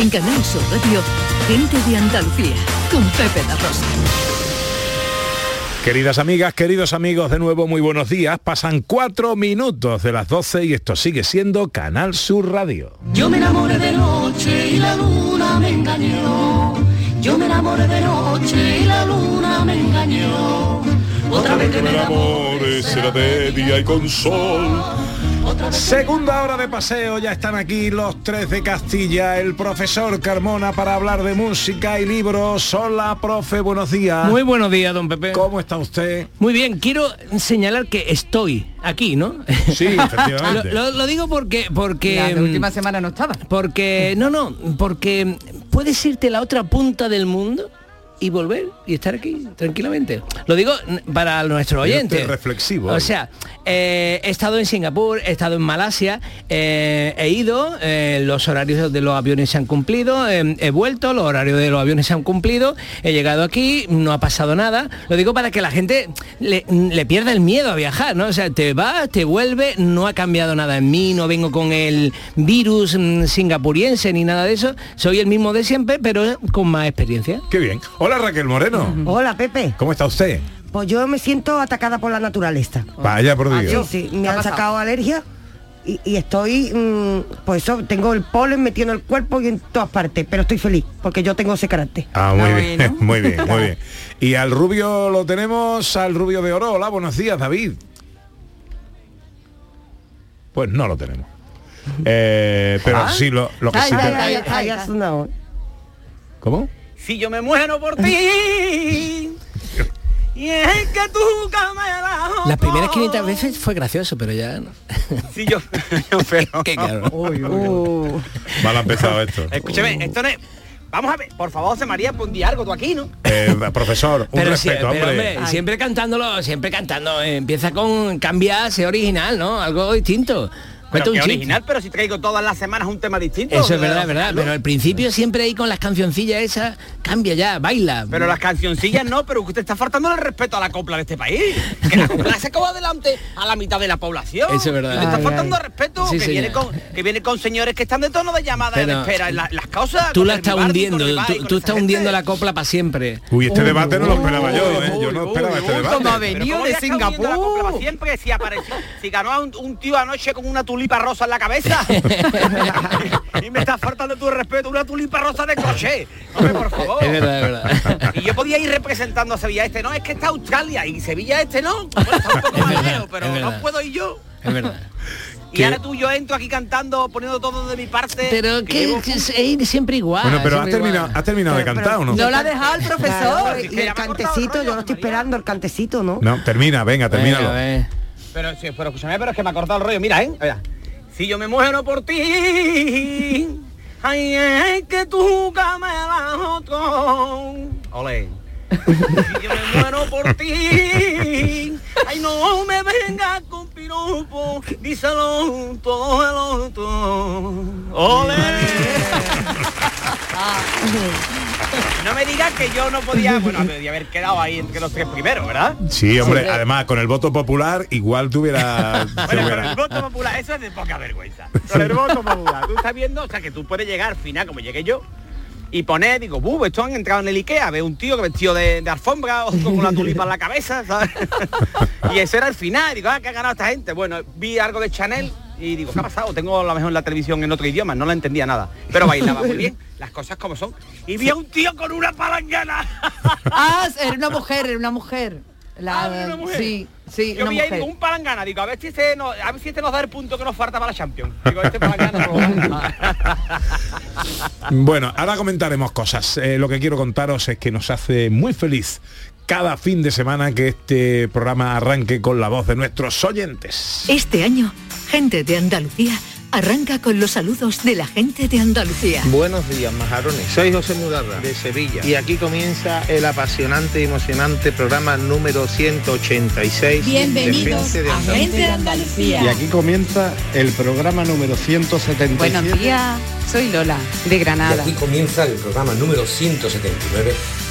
En Canal Sur Radio, Gente de Andalucía, con Pepe La Rosa. Queridas amigas, queridos amigos, de nuevo muy buenos días. Pasan cuatro minutos de las 12 y esto sigue siendo Canal Sur Radio. Yo me enamoré de noche y la luna me engañó. Yo me enamoré de noche y la luna me engañó. Otra vez que me enamore será de día y con sol. Segunda hora de paseo, ya están aquí los tres de Castilla, el profesor Carmona para hablar de música y libros. Hola, profe, buenos días. Muy buenos días, don Pepe. ¿Cómo está usted? Muy bien, quiero señalar que estoy aquí, ¿no? Sí, efectivamente. lo, lo- lo digo porque... porque La mm, última semana no estaba. Porque, no, no, porque puedes irte a la otra punta del mundo y volver y estar aquí tranquilamente. Lo digo para nuestros oyentes. reflexivo O sea, eh, he estado en Singapur, he estado en Malasia, eh, he ido, eh, los horarios de los aviones se han cumplido, eh, he vuelto, los horarios de los aviones se han cumplido, he llegado aquí, no ha pasado nada. Lo digo para que la gente le, le pierda el miedo a viajar, ¿no? O sea, te vas, te vuelve, no ha cambiado nada en mí, no vengo con el virus mm, singapuriense ni nada de eso, soy el mismo de siempre, pero con más experiencia. Qué bien. Hola Raquel Moreno. Hola Pepe, ¿Cómo está usted? pues yo me siento atacada por la naturaleza. Vaya por Sí, Dios. sí, me ¿Qué ha han pasado? sacado alergia y, y estoy, mm, pues eso, tengo el polen metido en el cuerpo y en todas partes, pero estoy feliz porque yo tengo ese carácter. Ah, muy Ah, bien, muy bien, muy bien. Y al rubio lo tenemos, al rubio de oro. Hola, buenos días, David. Pues no lo tenemos. Eh, pero sí, lo, lo que Ay, sí ay, te- ay. ¿Cómo? Si yo me muero por ti. Y es que tú me Las primeras 500 veces fue gracioso, pero ya no. Si yo, pero, Qué claro. Uh, Mal ha empezado esto. Escúchame, esto no es... Vamos a ver, por favor, José María, pon di algo tú aquí, ¿no? Eh, profesor, un Pero, sí, respeto, pero, hombre. hombre, siempre cantándolo, siempre cantando. eh, empieza con cambia, sé original, ¿no? Algo distinto. Cuenta Pero un qué chiste. original, pero si traigo todas las semanas un tema distinto. Eso es verdad, es verdad. Pero al principio siempre ahí con las cancioncillas esas, cambia ya, baila. Pero las cancioncillas no, pero usted está faltando el respeto a la copla de este país. Que la copla se acaba adelante a la mitad de la población. Eso es verdad. Le está Ay, faltando ay. respeto Sí, que, viene con, que viene con señores que están de tono de llamada de Pero espera en la- las cosas. Tú la estás hundiendo, tú, tú estás hundiendo la copla para siempre. Uy, este debate no lo esperaba yo, ¿eh? Yo no esperaba este Uy, debate. como ha venido ¿cómo de Singapur. siempre, si apareció, si ganó a un, un tío anoche con una tulipa rosa en la cabeza. y me está faltando tu respeto, una tulipa rosa de coche. Hombre, por favor. Es verdad, es verdad. Y yo podía ir representando a Sevilla Este, no, es que está Australia y Sevilla Este no. Bueno, está un poco Es más verdad, lejos, pero es no puedo ir yo. Es verdad. Y ¿Qué? ahora tú yo entro aquí cantando, poniendo todo de mi parte. Pero que es, es siempre igual. Bueno, pero has terminado, has terminado de Pero- cantar o no? No la ha dejado el profesor. claro, y el cantecito, rollo, yo lo estoy María. esperando, el cantecito, ¿no? No, termina, venga, Venga, termínalo. a ver. Pero, sí, pero escúchame, pero es que me ha cortado el rollo. Mira, ¿eh? Si yo me muero por ti, ay, es que tú camelas otro. Ole. Si yo me muero por ti, ay, no me vengas con piropo, díselo todo el otro. Ole. No me digas que yo no podía, bueno, haber quedado ahí entre los tres primeros, ¿verdad? Sí, hombre, además con el voto popular igual tuviera... Bueno, con el voto popular, eso es de poca vergüenza. Con el voto popular, tú estás viendo, o sea, que tú puedes llegar al final, como llegué yo, y poner, digo, buh, estos han entrado en el Ikea, veo un tío que vestido de, de alfombra, o con la tulipa en la cabeza, ¿sabes? y eso era el final, digo, ah, que ha ganado esta gente. Bueno, vi algo de Chanel y digo, ¿qué ha pasado? Tengo a lo mejor la televisión en otro idioma, no la entendía nada. Pero bailaba muy bien, las cosas como son. Y vi a un tío con una palangana. Ah, era una mujer, era una mujer. La- Ah, era una mujer. Sí, sí, Yo una vi ahí mujer. digo, un palangana, digo, a ver si este nos, a ver si este nos da el punto que nos falta para la Champions. Digo, este palangana no. Bueno, ahora comentaremos cosas. Eh, lo que quiero contaros es que nos hace muy feliz cada fin de semana que este programa arranque con la voz de nuestros oyentes. Este año, Gente de Andalucía arranca con los saludos de la gente de Andalucía. Buenos días, majarones. Soy José Mudarra, de Sevilla. Y aquí comienza el apasionante y emocionante programa número 186 Bienvenidos de Gente de a Andalucía. Gente de Andalucía. Y aquí comienza el programa número 177. Buenos días, soy Lola, de Granada. comienza el programa número 179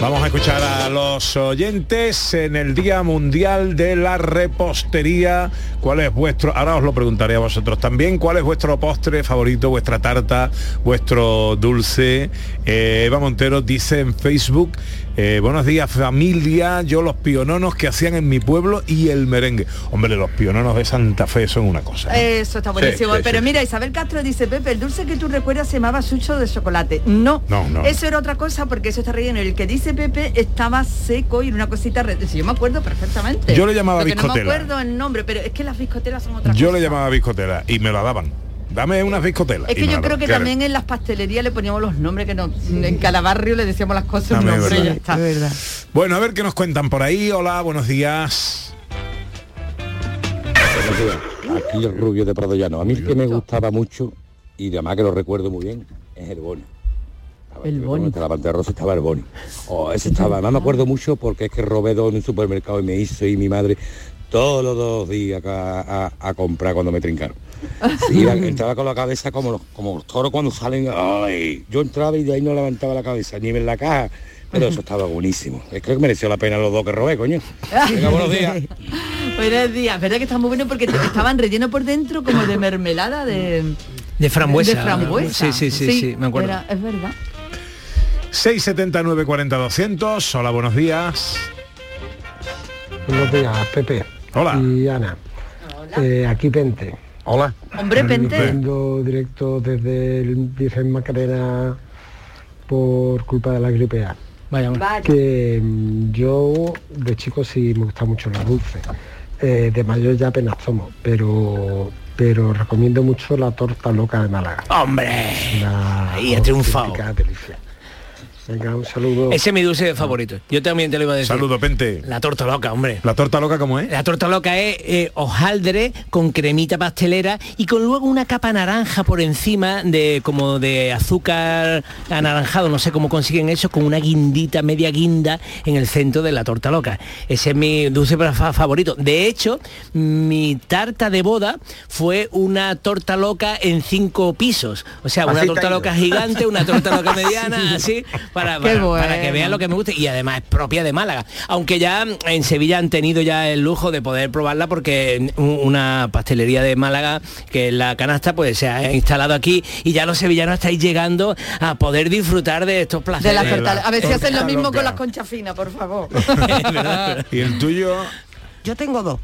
Vamos a escuchar a los oyentes en el Día Mundial de la Repostería. ¿Cuál es vuestro, ahora os lo preguntaré a vosotros también, cuál es vuestro postre favorito, vuestra tarta, vuestro dulce? Eh, Eva Montero dice en Facebook, eh, buenos días familia, yo los piononos que hacían en mi pueblo y el merengue. Hombre, los piononos de Santa Fe son una cosa. ¿eh? Eso está buenísimo. Sí, sí, Pero sí. mira, Isabel Castro dice, Pepe, el dulce que tú recuerdas se llamaba sucho de chocolate. No, No, no. Eso era otra cosa porque eso está relleno. El que dice Pepe estaba seco y era una cosita re- yo me acuerdo perfectamente. Yo le llamaba Lo que No biscotela. me acuerdo el nombre, pero es que las biscotelas son otra Yo cosa. le llamaba biscotera y me la daban. Dame unas biscotelas. Es que yo creo que ¿Qué también en las pastelerías le poníamos los nombres que nos, en cada barrio le decíamos las cosas un nombre y ya verdad. está. Bueno, a ver qué nos cuentan por ahí. Hola, buenos días. Aquí el rubio de Prado Llano. A mí el que me gustaba mucho, y además que lo recuerdo muy bien, es el Boni. El Boni. La pantalla rosa estaba el Boni. Oh, ese estaba. Además me acuerdo mucho porque es que robé dos en un supermercado y me hizo y mi madre todos los dos días a, a- a comprar cuando me trincaron. Entraba con la cabeza como los, como los toros cuando salen. ¡Ay! Yo entraba y de ahí no levantaba la cabeza, ni en la caja. Pero eso estaba buenísimo. Es que mereció la pena los dos que robé, coño. Venga, buenos días. Buenos días, verdad que está muy bueno porque estaban rellenos por dentro como de mermelada de, De frambuesa. de frambuesa. Sí, sí, sí, sí, me acuerdo. era- es verdad. 679 40 200. Hola, buenos días. Buenos días, Pepe. Hola. Y Ana. Eh, aquí Pente. Hola. Hombre, Pente. Viendo directo desde el Virgen Macarena por culpa de la gripe A. Vaya, Vaya. Que mm, yo de chico sí me gusta mucho los dulces. Eh, de mayor ya apenas tomo, pero pero recomiendo mucho la torta loca de Málaga. ¡Hombre! Una Ahí ha triunfado. delicia. Venga, un saludo. Ese es mi dulce favorito. Yo también te lo iba a decir. Saludo, Pente. La torta loca, hombre. ¿La torta loca cómo es? La torta loca es eh, hojaldre con cremita pastelera y con luego una capa naranja por encima de como de azúcar anaranjado, no sé cómo consiguen eso, con una guindita, media guinda en el centro de la torta loca. Ese es mi dulce fa- favorito. De hecho, mi tarta de boda fue una torta loca en cinco pisos. O sea, una Así torta loca gigante, una torta loca mediana, así, para, que vean lo que me gusta y además es propia de Málaga. Aunque ya en Sevilla han tenido ya el lujo de poder probarla porque un- una pastelería de Málaga que es la canasta pues se ha instalado aquí y ya los sevillanos estáis llegando a poder disfrutar de estos De placeres. las tortas. A ver si hacen lo mismo loca. con las conchas finas, por favor. ¿Y el tuyo? Yo tengo dos.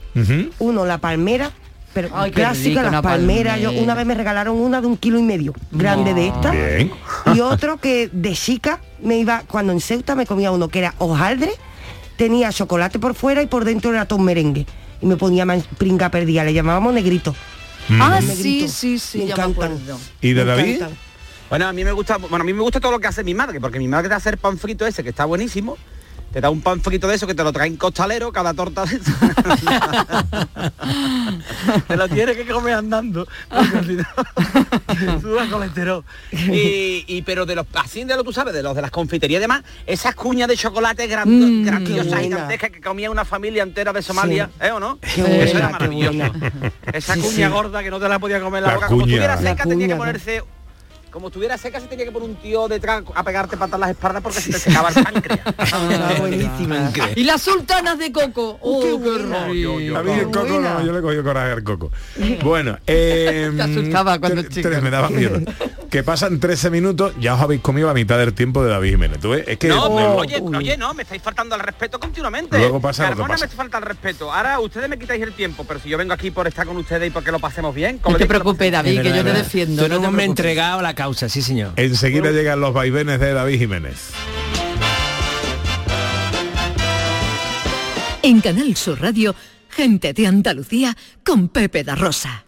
Uno, la palmera, pero Ay, clásica, las palmeras. Yo, una vez me regalaron una de un kilo y medio, grande de esta. Bien. Y otro que de chica me iba, cuando en Ceuta me comía uno que era hojaldre, tenía chocolate por fuera y por dentro era todo un merengue. Y me ponía más pringa perdida, le llamábamos negrito. ah, Negrito. sí, sí, sí, Me encantan. ¿Y de Me David? encantan. Bueno, a mí me gusta, bueno, a mí me gusta todo lo que hace mi madre, porque mi madre hace el pan frito ese, que está buenísimo. Te da un pan frito de eso que te lo traen costalero, cada torta de eso. te lo tienes que comer andando. colesterol. Y, y pero de los así de lo tú sabes, de los de las confiterías y demás, esas cuñas de chocolate Mm, grandiosas, gigantescas que comía una familia entera de Somalia, ¿eh o no? Qué Eso buena, era maravilloso. Esa Sí, cuña sí. gorda que no te la podía comer en la, La boca. Como cuña. estuviera La seca tenía que ponerse como estuviera seca se tenía que poner un tío detrás a pegarte patas en las espaldas porque se te secaba el páncreas. Ah, buenísima. Y las sultanas de coco. Oh, qué qué buena. rico. A mí el coco no, yo le cogí coraje al coco. Bueno, eh, Te asustaba cuando chico. tres, me daban miedo. Que pasan 13 minutos, ya os habéis comido la mitad del tiempo de David Jiménez. ¿Tú ves? Es que No, me- pero oye, oye, no, me estáis faltando al respeto continuamente. Luego pasa Carmona pasa. me falta el respeto. Ahora ustedes me quitáis el tiempo, pero si yo vengo aquí por estar con ustedes y porque lo pasemos bien, No te preocupes, Es David, que yo te defiendo. Tú no te hombre preocupes. entregado a la causa, sí señor. enseguida llegan los vaivenes de David Jiménez. En Canal Sur Radio, gente de Andalucía con Pepe da Rosa.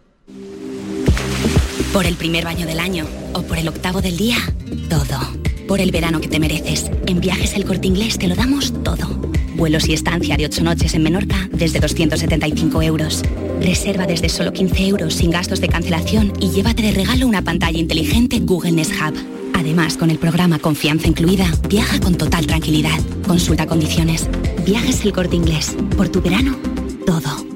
Por el primer baño del año o por el octavo del día, todo. Por el verano que te mereces. En Viajes El Corte Inglés te lo damos todo. Vuelos y estancia de ocho noches en Menorca desde 275 euros. Reserva desde solo 15 euros sin gastos de cancelación y llévate de regalo una pantalla inteligente Google Nest Hub. Además, con el programa Confianza Incluida, viaja con total tranquilidad. Consulta condiciones. Viajes el corte inglés. Por tu verano, todo.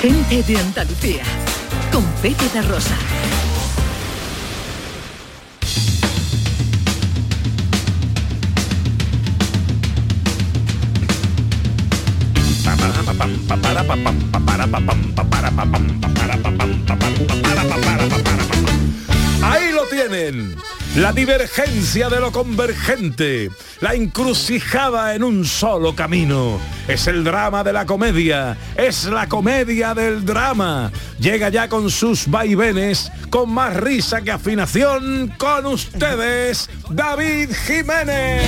Gente de Andalucía. Con Pepe da Rosa. Ahí lo tienen. La divergencia de lo convergente, la encrucijada en un solo camino. Es el drama de la comedia, es la comedia del drama. Llega ya con sus vaivenes, con más risa que afinación, con ustedes, David Jiménez.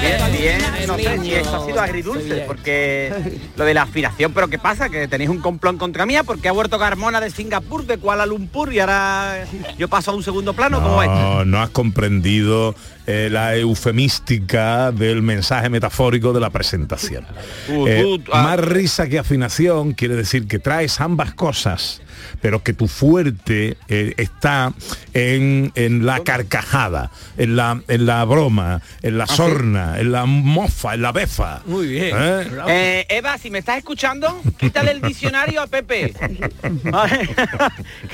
No, bien, bien, no sé si esto ha sido agridulce, porque lo de la afinación, pero ¿qué pasa? Que tenéis un complón contra mía porque ha vuelto Carmona de Singapur, de Kuala Lumpur y ahora yo paso a un segundo plano, ¿cómo es? No, no has comprendido eh, la eufemística del mensaje metafórico de la presentación. Eh, ah. más risa que afinación quiere decir que traes ambas cosas, pero que tu fuerte eh, está en, en la carcajada, en la, en la broma, en la ¿Ah, sí? sorna, en la mofa, en la befa. Muy bien. ¿Eh? Eh, Eva, si me estás escuchando, quítale el diccionario a Pepe.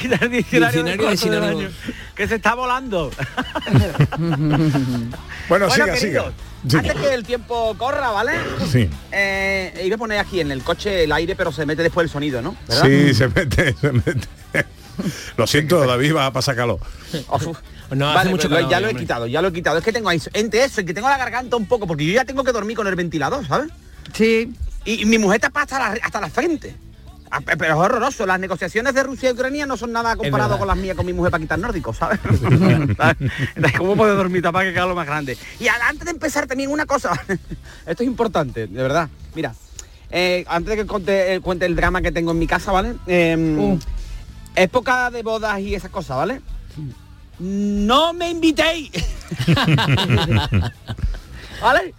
Quita el diccionario, del Diccionario baño, que se está volando. Bueno, siga, queridos, siga. Antes que el tiempo corra, ¿vale? Sí. Eh, iba a poner aquí en el coche el aire, pero se mete después el sonido, ¿no? ¿Verdad? Sí, se mete, se mete. Lo siento, David, va a pasar calor. No, hace Vale, mucho calor, ya lo he quitado, ya lo he quitado. Es que tengo ahí, entre eso y que tengo la garganta un poco, porque yo ya tengo que dormir con el ventilador, ¿sabes? Sí. Y, y mi mujer tapa hasta la, hasta la frente. Ah, pe- Pero es horroroso. Las negociaciones de Rusia y Ucrania no son nada comparado con las mías con mi mujer para quitar nórdicos, ¿sabes? ¿Cómo puede dormir tapar que queda lo más grande? Y antes de empezar también una cosa. Esto es importante, de verdad. Mira, eh, antes de que conte, eh, cuente el drama que tengo en mi casa, ¿vale? Eh, Época de bodas y esas cosas, ¿vale? No me invitéis. ¿Vale?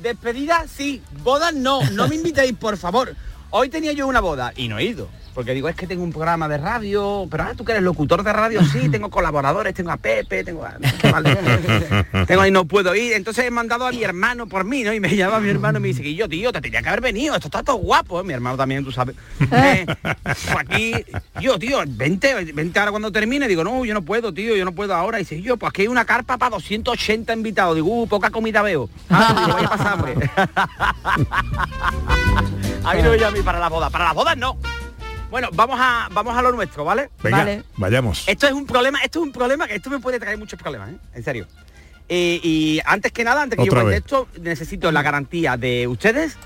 Despedida, sí. Bodas, no. No me invitéis, por favor. Hoy tenía yo una boda y no he ido. Porque digo, es que tengo un programa de radio, pero ahora tú que eres locutor de radio, sí, tengo colaboradores, tengo a Pepe, tengo a... vale. tengo ahí, no puedo ir. Entonces he mandado a mi hermano por mí, ¿no? Y me llama mi hermano y me dice que yo, tío, te tenía que haber venido, esto está todo guapo, ¿eh? Mi hermano también, tú sabes. Eh, pues aquí, yo, tío, vente, vente ahora cuando termine. Digo, no, yo no puedo, tío, yo no puedo ahora. Y dice, yo, pues aquí hay una carpa para 280 invitados. Digo, uh, poca comida veo. Ah, digo, vaya a pasar hambre. A mí no me llame para la boda. Para la boda no. Bueno, vamos a, vamos a lo nuestro, ¿vale? Venga, Vale. vayamos. Esto es un problema, esto es un problema que esto me puede traer muchos problemas, ¿eh? En serio. Eh, y antes que nada, antes que Otra yo cuente esto, necesito la garantía de ustedes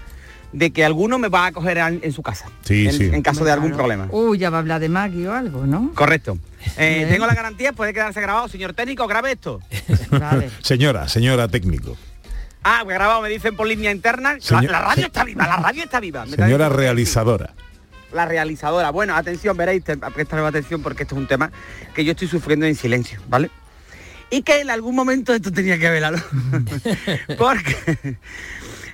de que alguno me va a acoger en, en su casa. Sí, en, sí. en caso de algún problema. Uy, ya va a hablar de Maggie o algo, ¿no? Correcto. Eh, tengo la garantía, puede quedarse grabado. Señor técnico, grabe esto. Vale. Señora, señora técnico. Ah, grabado, me dicen por línea interna. La, Señor- la radio está viva, la radio está viva. Me Señora realizadora. La realizadora. Bueno, atención, veréis, prestarme atención porque esto es un tema que yo estoy sufriendo en silencio, ¿vale? Y que en algún momento esto tenía que velarlo. porque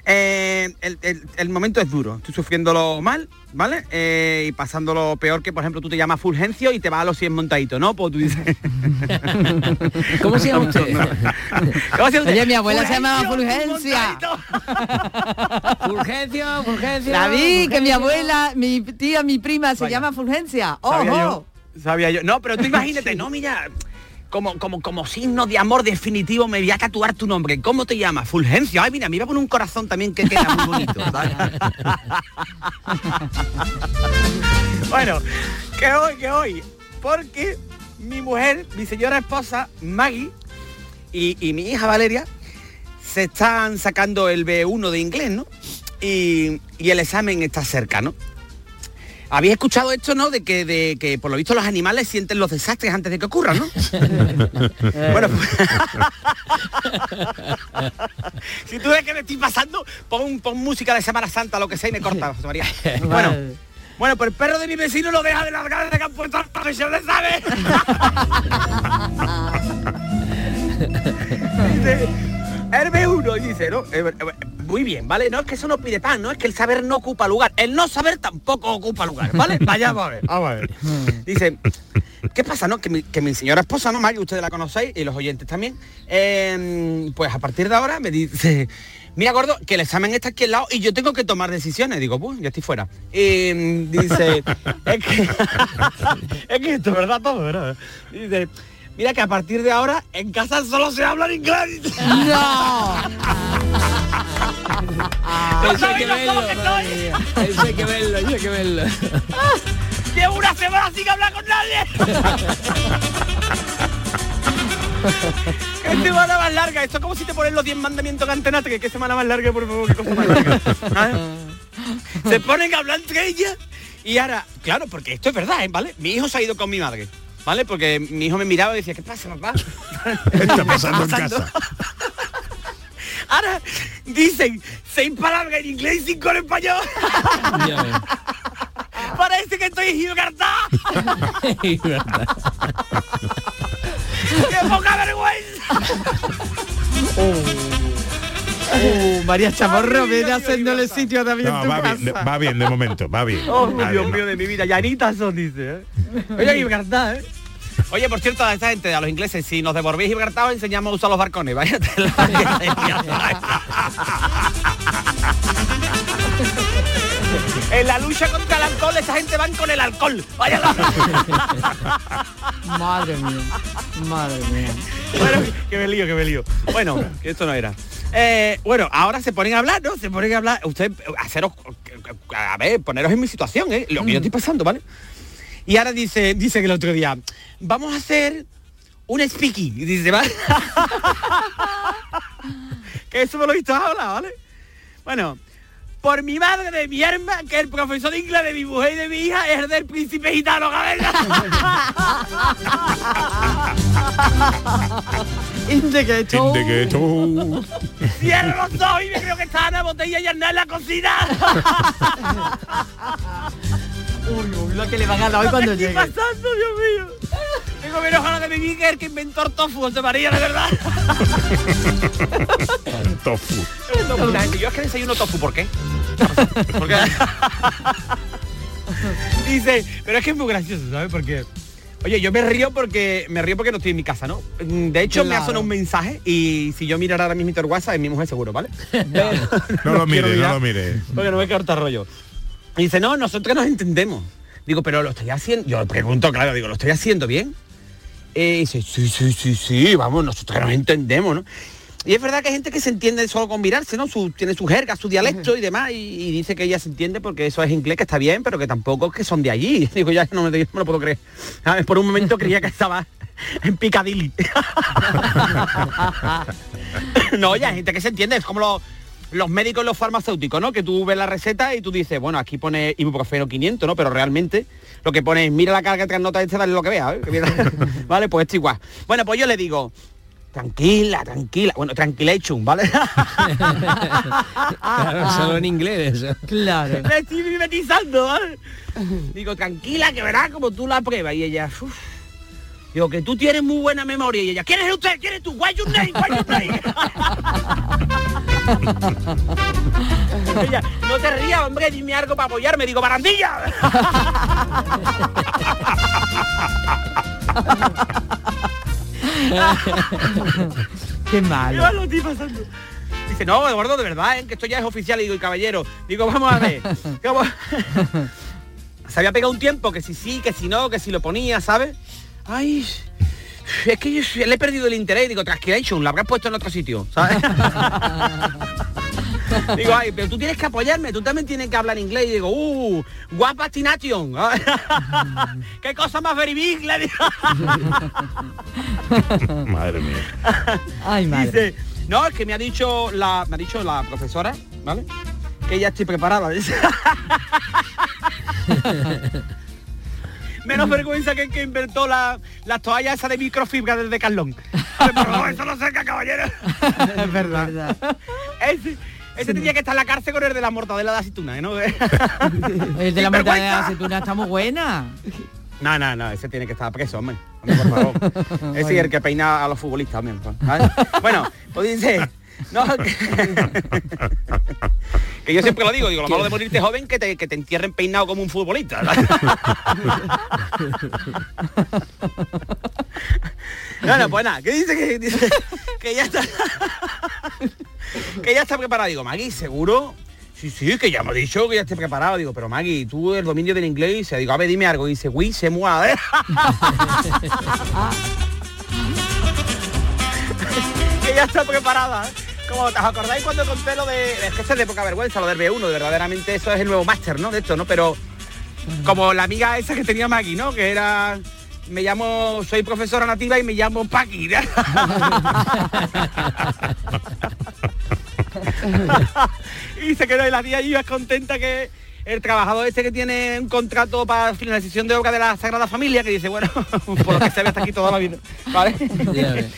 Eh, el, el- el momento es duro, estoy sufriéndolo mal, ¿vale? Eh, y pasándolo peor que, por ejemplo, tú te llamas Fulgencio y te vas a los 100 montaditos, ¿no? Pues tú dices... ¿Cómo se llama usted? ¿Cómo se llama usted? Oye, mi abuela se llamaba Fulgencio, Fulgencia. Fulgencio, Fulgencio. La vi, que mi abuela, mi tía, mi prima se Vaya. llama Fulgencia. Sabía ¡Ojo! yo, sabía yo. No, pero tú imagínate, no, mira, como, como, como signo de amor definitivo me voy a tatuar tu nombre. ¿Cómo te llamas? Fulgencio. Ay, mira, me iba poner un corazón también que queda muy bonito. bueno, que hoy, que hoy, porque mi mujer, mi señora esposa, Maggie, y, mi hija Valeria, se están sacando el B1 de inglés, ¿no? Y el examen está cerca, ¿no? Habéis escuchado esto, ¿no? De que, de que por lo visto los animales sienten los desastres antes de que ocurran, ¿no? bueno, pues- si tú ves que me estoy pasando, pon, pon música de Semana Santa, lo que sea, y me corta, José María. Bueno, bueno, pues el perro de mi vecino lo deja de largar desde que han puesto la presión de sabe. dice, el B1 dice, ¿no? Muy bien, ¿vale? No es que eso no pide pan, no es que el saber no ocupa lugar. El no saber tampoco ocupa lugar, ¿vale? Vayamos a ver, vamos a ver. Dice, ¿qué pasa, no? Que mi, que mi señora esposa, ¿no? Maggie, ustedes la conocéis y los oyentes también. eh, pues a partir de ahora me dice, mira, gordo, que el examen está aquí al lado y yo tengo que tomar decisiones. Digo, pues, ya estoy fuera. Y mm, dice, es que, es que esto es verdad todo, ¿verdad? Dice, mira que a partir de ahora en casa solo se habla en inglés. ¡No! Eso hay que verlo. Eso hay que verlo, eso hay que verlo. Llevo una semana sin hablar con nadie. Qué semana más larga. Esto es como si te ponen los 10 mandamientos de antenate, que qué semana más larga, por favor, qué cosa más larga. ¿Sabes? Se ponen a hablar entre ellas y ahora, claro, porque esto es verdad, ¿eh? ¿vale? Mi hijo se ha ido con mi madre, ¿vale? Porque mi hijo me miraba y decía, ¿qué pasa, papá? ¿Qué está pasando en casa? Ahora dicen seis palabras en inglés y cinco en español. Parece que estoy en Gibraltar. ¡Qué poca vergüenza! Uh, María Chamorro viene haciéndole sitio también No, en tu va bien, de- casa. va bien de momento, va bien. Oh, Va Dios bien, mío de mi vida. Yanita son, dice. ¿eh? Oye, Gibraltar, ¿eh? Oye, por cierto, a esta gente, a los ingleses, si nos devolvéis Gibraltar, os enseñamos a usar los barcones. Vaya En la lucha contra el alcohol, esa gente van con el alcohol. Vaya la... Madre mía. Madre mía. Bueno, que me lío, que me lío. Bueno, que esto no era. Eh, bueno, ahora se ponen a hablar, ¿no? Se ponen a hablar. Usted, haceros, a ver, poneros en mi situación, ¿eh? Lo que yo estoy pasando, ¿vale? Y ahora dice, dice que el otro día, vamos a hacer un speaking. Y dice, ¿vale? que eso me lo he visto ahora, ¿vale? Bueno, por mi madre de mi herma, que el profesor de inglés de mi mujer y de mi hija es del príncipe gitano, In the ghetto. In the ghetto. Cierro los ojos y me creo que está Ana Botella y Ana en la cocina. Uy, uy, lo que le van a dar hoy cuando ¿Qué llegue. está pasando, Dios mío? Tengo menos ganas de vivir que el que inventó el tofu, José María, de verdad. Tofu. Gente, yo es que desayuno tofu, ¿por qué? ¿Por qué? Dice, pero es que es muy gracioso, ¿sabes? Porque, oye, yo me río porque me río porque no estoy en mi casa, ¿no? De hecho, me ha Claro. sonado un mensaje y si yo mirara ahora mismo el WhatsApp es mi mujer seguro, ¿vale? No lo quiero mire, no lo mire. Porque no me corta rollo. Y dice, no, nosotros nos entendemos. Digo, pero lo estoy haciendo. Yo le pregunto, claro, digo, ¿lo estoy haciendo bien? Eh, y dice, sí, sí, sí, sí, vamos, nosotros nos entendemos, ¿no? Y es verdad que hay gente que se entiende solo con mirarse, ¿no? Su, tiene su jerga, su dialecto y demás, y, y dice que ella se entiende porque eso es inglés, que está bien, pero que tampoco es que son de allí. Digo, ya no me, no me lo puedo creer. ¿Sabes? Por un momento creía que estaba en Piccadilly. no, ya hay gente que se entiende, es como los, los médicos y los farmacéuticos, ¿no? Que tú ves la receta y tú dices, bueno, aquí pone ibuprofeno 500, ¿no? Pero realmente lo que pone es, mira la carga de nota este, dale lo que vea, ¿eh? Que vale, pues esto igual. Bueno, pues yo le digo, tranquila, tranquila, bueno, tranquilation, ¿vale? Claro, solo en inglés eso. Claro. Me estoy mimetizando, ¿vale? Digo, tranquila, que verás como tú la pruebas. Y ella, "Uf". Digo, que tú tienes muy buena memoria. Y ella, ¿quién es usted? ¿Quién es tú? Why your name? Why your name? Ella, no te rías, hombre, dime algo para apoyarme. Digo, barandilla. Qué malo. Yo lo estoy pasando. Dice, no, Eduardo, de verdad, ¿eh? que esto ya es oficial. Y digo, y caballero, digo, vamos a ver. Se había pegado un tiempo que si sí, que si no, que si lo ponía, ¿sabes? Ay, es que yo le he perdido el interés. Digo, Transcription, lo habrás puesto en otro sitio, ¿sabes? Digo, ay, pero tú tienes que apoyarme, tú también tienes que hablar inglés. Y digo, uh, guapa Tination. ¿Qué cosa más very big? Le digo. Madre mía. Ay, madre. Dice, no, es que me ha dicho la, me ha dicho la profesora, ¿vale? Que ya estoy preparada. Menos vergüenza que el que inventó la, las toallas esa de microfibra del Decathlon. Pero eso no seca, caballero. es verdad. Ese, ese tenía que estar en la cárcel con el de la mortadela de aceituna, ¿no? El de la mortadela de aceituna está muy buena. No, no, no, ese tiene que estar preso, hombre. Hombre, por favor. ese es el que peina a los futbolistas también. pues. Bueno, pues dice. No, que, yo siempre lo digo, digo, lo malo de morirte joven que te, que te entierren peinado como un futbolista. No, no, pues nada, que dice que, dice que ya está. que ya está preparado. Digo, Maggie, ¿seguro? Sí, sí, que ya me ha dicho que ya esté preparado. Digo, pero Maggie, tú el dominio del inglés, digo, a ver, dime algo. Y dice, oui, se ¿eh? que ya está preparada. ¿eh? Como os acordáis cuando conté lo de. Es que es de poca vergüenza, lo del B1, de verdaderamente eso es el nuevo máster, ¿no? De esto, ¿no? Pero como la amiga esa que tenía Maggie, ¿no? Que era. Me llamo, soy profesora nativa y me llamo Paqui. y se quedó y la tía iba contenta que el trabajador ese que tiene un contrato para finalización de obra de la Sagrada Familia, que dice, bueno, por lo que se ve hasta aquí toda la vida. ¿Vale?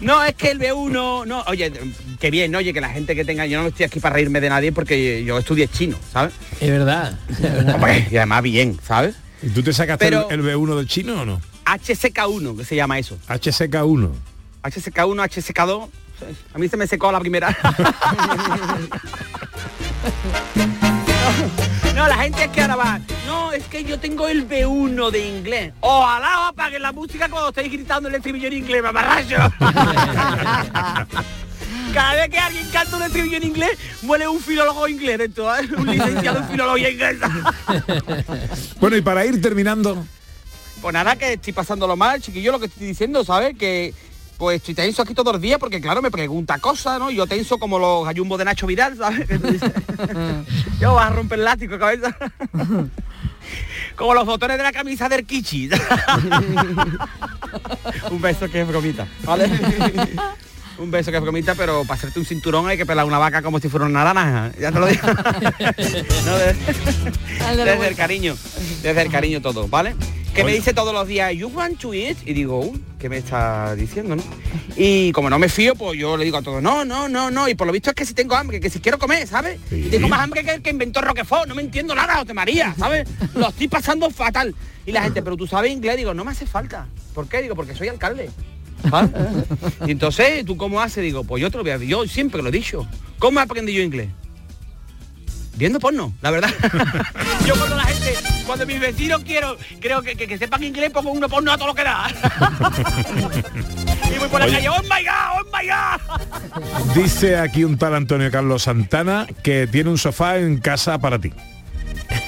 no, es que el B1, no, oye, qué bien, ¿no? oye, que la gente que tenga, yo no estoy aquí para reírme de nadie porque yo estudié chino, ¿sabes? Es verdad. Hombre, y además bien, ¿sabes? ¿Y tú te sacaste Pero- el, el B1 del chino o no? HSK1, que se llama eso. HSK1. HSK1, HSK2. A mí se me secó la primera. No, la gente es que ahora va. No, es que yo tengo el B1 de inglés. Ojalá apaguen la música cuando estéis gritando el estribillo en inglés, mamarracho. Cada vez que alguien canta un estribillo en inglés, muere un filólogo inglés dentro, ¿eh? un licenciado en filología inglesa. Bueno, y para ir terminando, Pues nada, que estoy pasándolo mal, chiquillo, lo que estoy diciendo, ¿sabes? Que pues estoy tenso aquí todos los días porque claro, me pregunta cosas, ¿no? Yo tenso como los gallumbos de Nacho Vidal, ¿sabes? Yo vas a romper el látigo, cabeza. como los botones de la camisa del Kichi. Un beso que es bromita, ¿vale? Un beso que es bromita, pero para hacerte un cinturón hay que pelar una vaca como si fuera una naranja. Ya te lo digo. No, desde el cariño, desde el cariño todo, ¿vale? Que me dice todos los días, you want to eat? Y digo, uy, ¿qué me está diciendo, no? Y como no me fío, pues yo le digo a todos, no, no, no, no. Y por lo visto es que si tengo hambre, que si quiero comer, ¿sabes? Y tengo más hambre que el que inventó Roquefort, no me entiendo nada, José María, ¿sabes? Lo estoy pasando fatal. Y la gente, pero tú sabes inglés, digo, no me hace falta. ¿Por qué? Digo, porque soy alcalde. ¿sabes? Y entonces, ¿tú cómo haces? Digo, pues yo te lo voy a yo siempre lo he dicho. ¿Cómo aprendí yo inglés? Viendo porno, la verdad. yo cuando la cuando mis vecinos quiero, creo que, que, que sepan inglés, pongo uno porno a todo lo que da. y voy por la Oye. calle, oh my god, oh my god. dice aquí un tal Antonio Carlos Santana que tiene un sofá en casa para ti.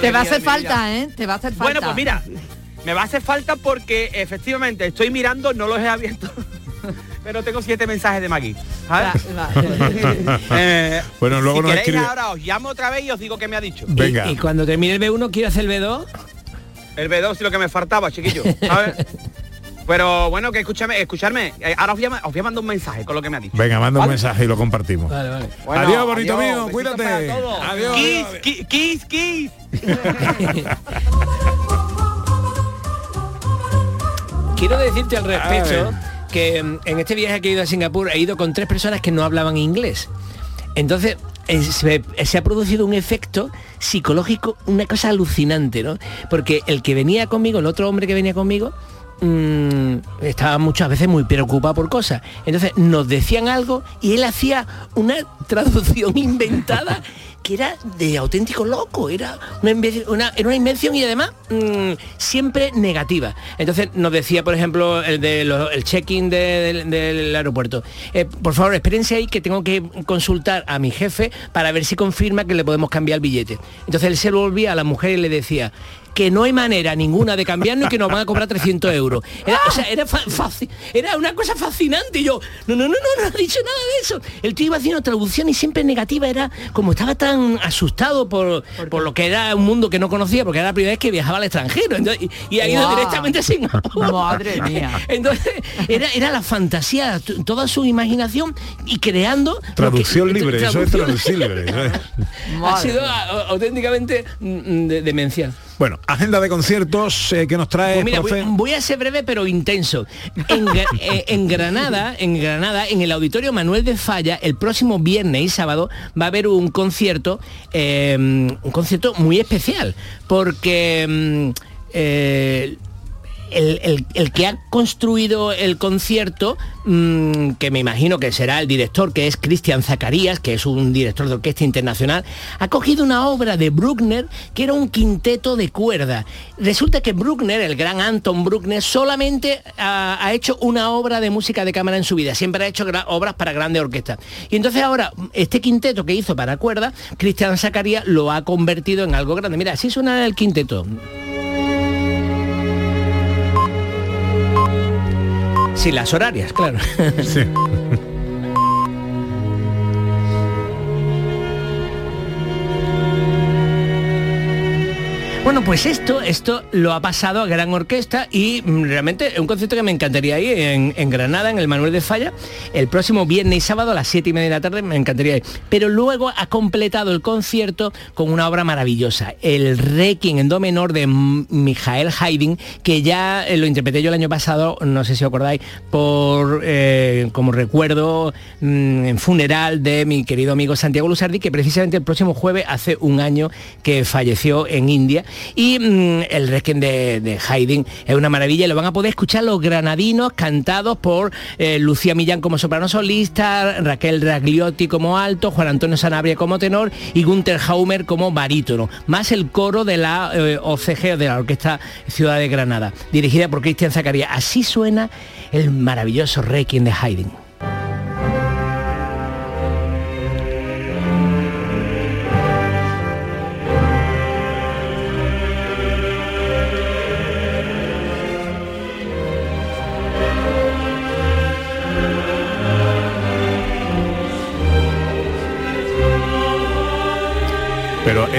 Te va a hacer falta, ¿eh? Te va a hacer falta. Bueno, pues mira, me va a hacer falta porque efectivamente estoy mirando, no los he abierto. Pero tengo siete mensajes de Maggie. ¿sabes? Eh, Bueno, luego si nos queréis, escribe- ahora os llamo otra vez y os digo qué me ha dicho. Venga. Y, y cuando termine el B1, ¿quiero hacer el B2? El B2 es lo que me faltaba, chiquillo. ¿sabes? Pero bueno, que escúchame, escucharme. eh, ahora os voy, a, os voy a mandar un mensaje con lo que me ha dicho. Venga, manda un ¿Vale? mensaje y lo compartimos. Bueno, adiós, bonito adiós, mío, cuídate. Adiós. Kiss, ki- kiss, kiss. Quiero decirte al respecto A que mm, en este viaje que he ido a Singapur he ido con tres personas que no hablaban inglés. Entonces eh, se, se ha producido un efecto psicológico, una cosa alucinante, ¿no? Porque el que venía conmigo, el otro hombre que venía conmigo, mm, estaba muchas veces muy preocupado por cosas. Entonces nos decían algo y él hacía una traducción inventada que era de auténtico loco, era una, invención y además mm, siempre negativa. Entonces nos decía, por ejemplo, el, de check-in de- del- del aeropuerto, eh, por favor, espérense ahí que tengo que consultar a mi jefe para ver si confirma que le podemos cambiar el billete. Entonces él se lo volvía a la mujer y le decía, que no hay manera ninguna de cambiarnos y que nos van a cobrar 300 euros. Era, o sea, era, fa- faci- era una cosa fascinante. Y yo, no, no, no, no, no ha dicho nada de eso. El tío iba haciendo traducción y siempre negativa. Era como estaba tan asustado por, por lo que era un mundo que no conocía, porque era la primera vez que viajaba al extranjero. Entonces, y, y ha ido directamente a Singapur. Madre mía. Entonces, era, era la fantasía, toda su imaginación y creando... que- Traducción libre, eso es traducción- traducción libre. es. ha sido a- auténticamente mm, de- demencial. Bueno, agenda de conciertos eh, que nos trae, Pues mira, voy, a ser breve pero intenso. En, eh, en Granada, en Granada, en el Auditorio Manuel de Falla, el próximo viernes y sábado va a haber un concierto, eh, un concierto muy especial, porque mm, eh, el, que ha construido el concierto, mm, que me imagino que será el director, que es Cristian Zacarías, que es un director de orquesta internacional, ha cogido una obra de Bruckner que era un quinteto de cuerda. Resulta que Bruckner, el gran Anton Bruckner, solamente ha, hecho una obra de música de cámara en su vida, siempre ha hecho obras para grandes orquestas. Y entonces ahora, este quinteto que hizo para cuerda, Cristian Zacarías lo ha convertido en algo grande. Mira, así suena el quinteto. Sí, las horarias, claro. Bueno, pues esto, esto lo ha pasado a gran orquesta y mm, realmente es un concierto que me encantaría ir en, Granada, en el Manuel de Falla, el próximo viernes y sábado a las 7 y media de la tarde, me encantaría ir. Pero luego ha completado el concierto con una obra maravillosa, el Requiem en Do menor de M- Michael Haydn, que ya eh, lo interpreté yo el año pasado, no sé si acordáis, por eh, como recuerdo mm, en funeral de mi querido amigo Santiago Lusardi, que precisamente el próximo jueves hace un año que falleció en India. Y mm, el Requiem de, de Haydn es una maravilla y lo van a poder escuchar los granadinos cantados por eh, Lucía Millán como soprano solista, Raquel Ragliotti como alto, Juan Antonio Sanabria como tenor y Gunther Haumer como barítono, más el coro de la eh, OCG, de la Orquesta Ciudad de Granada, dirigida por Cristian Zacarías. Así suena el maravilloso Requiem de Haydn.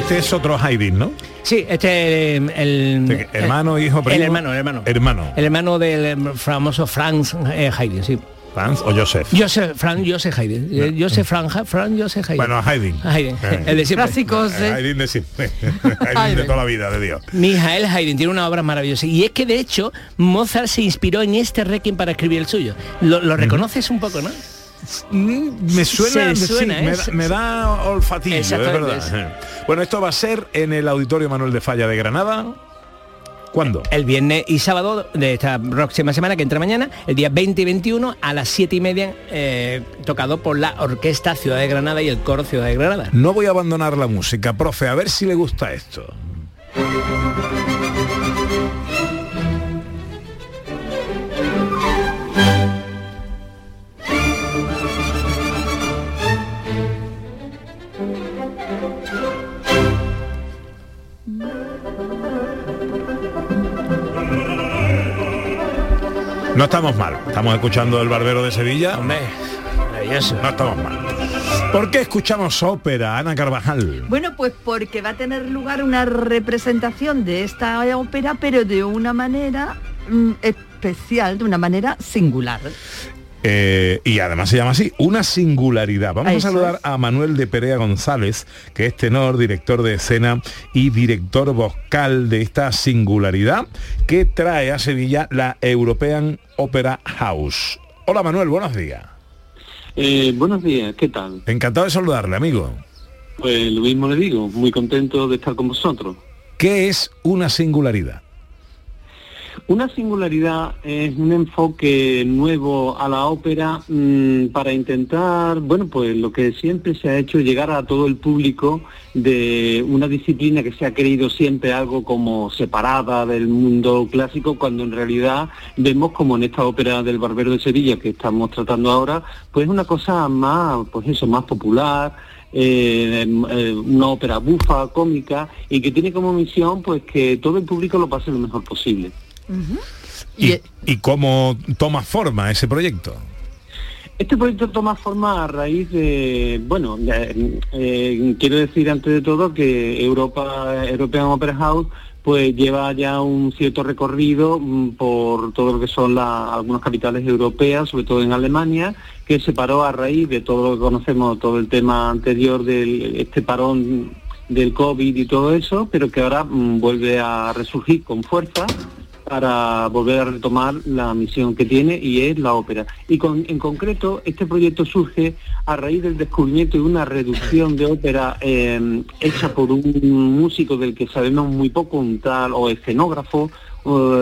Este es otro Haydn, ¿no? Sí, este el, el- Este, hermano, hijo, primo. El hermano, el hermano. Hermano. El hermano del eh, famoso Franz eh, Haydn, sí. Franz o Joseph. Joseph, Franz Joseph Haydn. Eh, Joseph Franz, Franz Joseph Haydn. Bueno, Haydn. Haydn, Eh. el de siempre. Eh, Haydn de siempre. Haydn de toda la vida, de Dios. Mijael Haydn tiene una obra maravillosa y es que de hecho Mozart se inspiró en este Requiem para escribir el suyo. Lo, lo reconoces un poco, ¿no? Me suena, Se sí, suena, me, ¿eh? da- me da olfatillo, es Exactamente, verdad. Bueno, esto va a ser en el Auditorio Manuel de Falla de Granada. ¿Cuándo? El viernes y sábado de esta próxima semana que entra mañana, el día 20 y 21 a las 7 y media, eh, tocado por la Orquesta Ciudad de Granada y el Coro Ciudad de Granada. No voy a abandonar la música, profe, a ver si le gusta esto. No estamos mal, estamos escuchando El Barbero de Sevilla. maravilloso. No estamos mal. ¿Por qué escuchamos ópera, Ana Carvajal? Bueno, pues porque va a tener lugar una representación de esta ópera, pero de una manera mm, especial, de una manera singular. Eh, y además se llama así, una singularidad. Vamos a saludar a Manuel de Perea González, que es tenor, director de escena y director vocal de esta singularidad que trae a Sevilla la European Opera House. Hola Manuel, buenos días. Eh, buenos días, ¿qué tal? Encantado de saludarle, amigo. Pues lo mismo le digo, muy contento de estar con vosotros. ¿Qué es una singularidad? Una singularidad es un enfoque nuevo a la ópera mm, para intentar, bueno, pues lo que siempre se ha hecho, llegar a todo el público de una disciplina que se ha creído siempre algo como separada del mundo clásico, cuando en realidad vemos como en esta ópera del Barbero de Sevilla que estamos tratando ahora, pues una cosa más, pues eso, más popular, eh, eh, una ópera bufa, cómica, y que tiene como misión pues que todo el público lo pase lo mejor posible. ¿Y, y cómo toma forma ese proyecto? Este proyecto toma forma a raíz de, bueno, de- eh, quiero decir antes de todo que Europa, European Opera House, pues lleva ya un cierto recorrido mm, por todo lo que son la- algunas capitales europeas, sobre todo en Alemania, que se paró a raíz de todo lo que conocemos, todo el tema anterior del este parón del COVID y todo eso, pero que ahora mm, vuelve a resurgir con fuerza para volver a retomar la misión que tiene y es la ópera. Y con- en concreto, este proyecto surge a raíz del descubrimiento de una reducción de ópera eh, hecha por un músico del que sabemos muy poco, un tal o escenógrafo,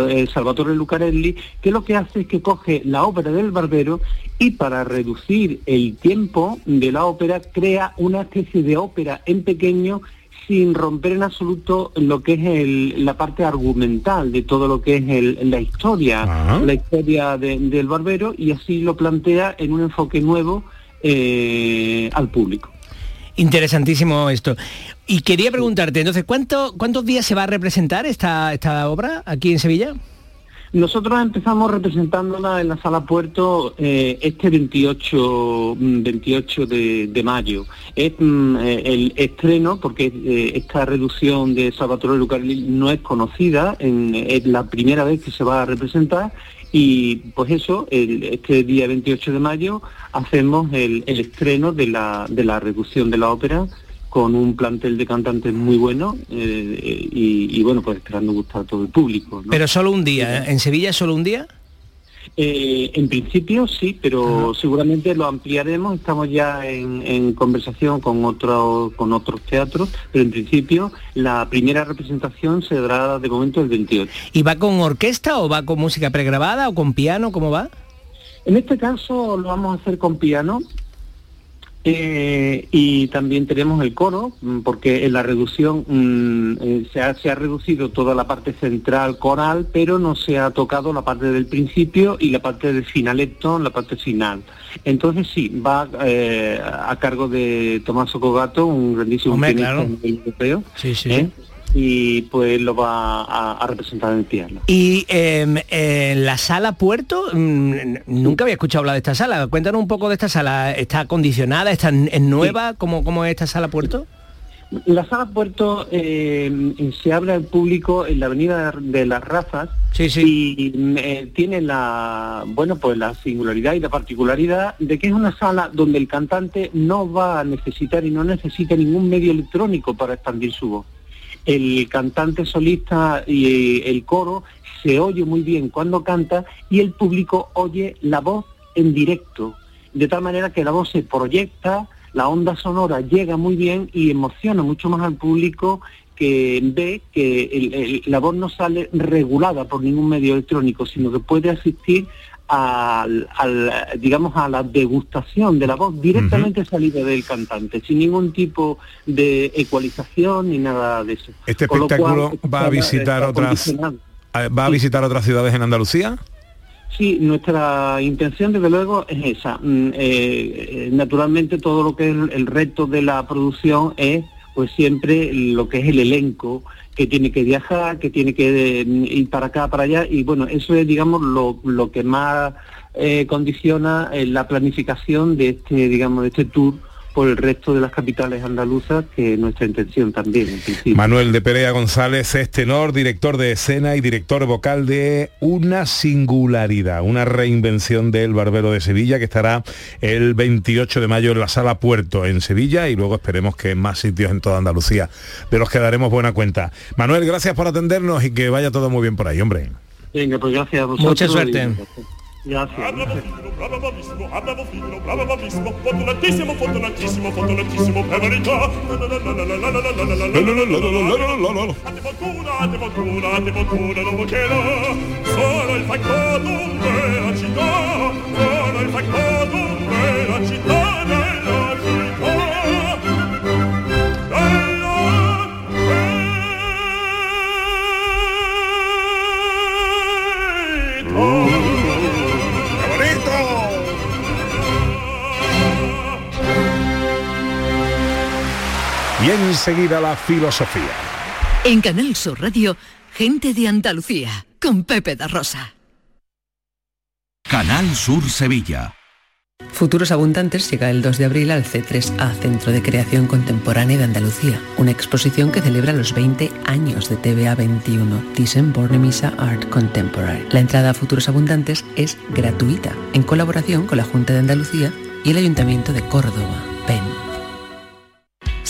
eh, Salvatore Lucarelli, que lo que hace es que coge la ópera del barbero y para reducir el tiempo de la ópera crea una especie de ópera en pequeño sin romper en absoluto lo que es el- la parte argumental de todo lo que es el- la historia, la historia de- del barbero y así lo plantea en un enfoque nuevo eh, al público. Interesantísimo esto. Y quería preguntarte, entonces, ¿cuánto, ¿cuántos días se va a representar esta, esta obra aquí en Sevilla? Nosotros empezamos representándola en la Sala Puerto eh, este 28, mm, 28 de, de mayo. Es mm, eh, el estreno, porque eh, esta reducción de Salvatore Lucarelli no es conocida, es la primera vez que se va a representar y pues eso, este día 28 de mayo hacemos el, el estreno de la, de la reducción de la ópera con un plantel de cantantes muy bueno eh, y, y, bueno, pues esperando gustar a todo el público. ¿no? Pero solo un día, ¿eh? ¿En Sevilla solo un día? Eh, en principio sí, pero seguramente lo ampliaremos. Estamos ya en, en conversación con otros con otros teatros, pero en principio la primera representación se dará de momento el 28. ¿Y va con orquesta o va con música pregrabada o con piano? ¿Cómo va? En este caso lo vamos a hacer con piano. Eh, y también tenemos el coro, mm, porque en la reducción mm, eh, se, ha, se ha reducido toda la parte central coral, pero no se ha tocado la parte del principio y la parte del finaletto, la parte final. Entonces sí, va eh, a cargo de Tommaso Cogato, un grandísimo Hombre, claro. europeo, Sí, sí. ¿eh? Y pues lo va a, a representar en el piano. Y eh, en la sala Puerto, mm, nunca había escuchado hablar de esta sala. Cuéntanos un poco de esta sala. ¿Está acondicionada? ¿Está es nueva? ¿Cómo, ¿Cómo es esta sala Puerto? La sala Puerto eh, se abre al público en la Avenida de las Razas y mm, eh, tiene la bueno pues la singularidad y la particularidad de que es una sala donde el cantante no va a necesitar y no necesita ningún medio electrónico para expandir su voz. El cantante solista y eh, el coro se oye muy bien cuando canta y el público oye la voz en directo, de tal manera que la voz se proyecta, la onda sonora llega muy bien y emociona mucho más al público que ve que el- la voz no sale regulada por ningún medio electrónico, sino que puede asistir al, al, digamos a la degustación de la voz directamente salida del cantante, sin ningún tipo de ecualización ni nada de eso. Este Con lo cual, espectáculo va a visitar otras va a visitar otras ciudades en Andalucía. Sí, nuestra intención desde luego es esa. Mm, eh, eh, naturalmente todo lo que es el reto de la producción es pues siempre lo que es el elenco que tiene que viajar, que tiene que eh, ir para acá, para allá y bueno, eso es digamos lo, lo que más eh, condiciona eh, la planificación de este digamos de este tour por el resto de las capitales andaluzas, que es nuestra intención también en principio. Manuel de Perea González es tenor, director de escena y director vocal de Una Singularidad, una reinvención del Barbero de Sevilla que estará el 28 de mayo en la Sala Puerto en Sevilla y luego esperemos que en más sitios en toda Andalucía, de los que daremos buena cuenta. Manuel, gracias por atendernos y que vaya todo muy bien por ahí, hombre. Venga, pues gracias a vosotros. Mucha suerte. y- Gracias. Bravo bravissimo, ah bravo figlio, bravo bravissimo, fortunatissimo, fortunatissimo, fortunatissimo, per città, della città. Y enseguida la filosofía. En Canal Sur Radio, gente de Andalucía, con Pepe da Rosa. Canal Sur Sevilla. Futuros Abundantes llega el 2 de abril al C3A, Centro de Creación Contemporánea de Andalucía, una exposición que celebra los 20 años de TVA 21, Thyssen-Bornemisza Art Contemporary. La entrada a Futuros Abundantes es gratuita, en colaboración con la Junta de Andalucía y el Ayuntamiento de Córdoba, PEN.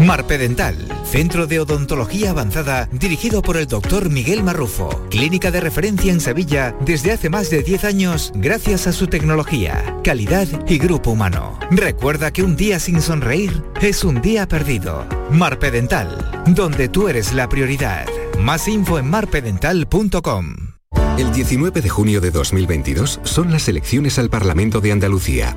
Marpedental, centro de odontología avanzada dirigido por el doctor Miguel Marrufo, clínica de referencia en Sevilla desde hace más de 10 años gracias a su tecnología, calidad y grupo humano. Recuerda que un día sin sonreír es un día perdido. Marpedental, donde tú eres la prioridad. Más info en marpedental.com. El 19 de junio de 2022 son las elecciones al Parlamento de Andalucía.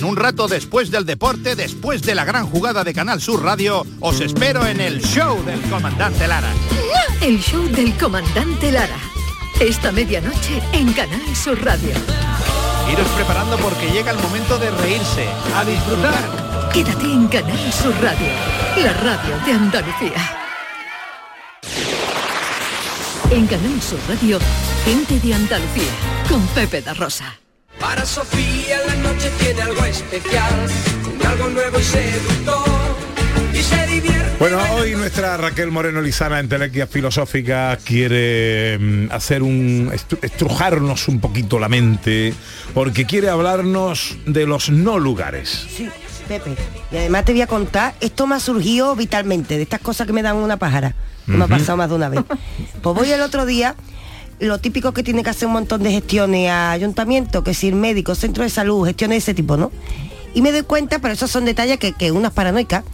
En un rato después del deporte, después de la gran jugada de Canal Sur Radio, os espero en el show del comandante Lara. El show del comandante Lara. Esta medianoche en Canal Sur Radio. Iros preparando porque llega el momento de reírse, a disfrutar. Quédate en Canal Sur Radio, la radio de Andalucía. En Canal Sur Radio, gente de Andalucía, con Pepe da Rosa. Para Sofía la noche tiene algo especial, con algo nuevo y seductor. Y se divierte. Bueno, hoy nuestra Raquel Moreno Lizana en Telequia Filosófica quiere mm, hacer un estru- estrujarnos un poquito la mente porque quiere hablarnos de los no lugares. Sí, Pepe. Y además te voy a contar, esto me ha surgido vitalmente, de estas cosas que me dan una pájara. que Me ha pasado más de una vez. Pues voy el otro día, lo típico que tiene que hacer un montón de gestiones a ayuntamiento, que si médico, centro de salud, gestiones de ese tipo, ¿no? Y me doy cuenta, pero esos son detalles que, que unas paranoicas,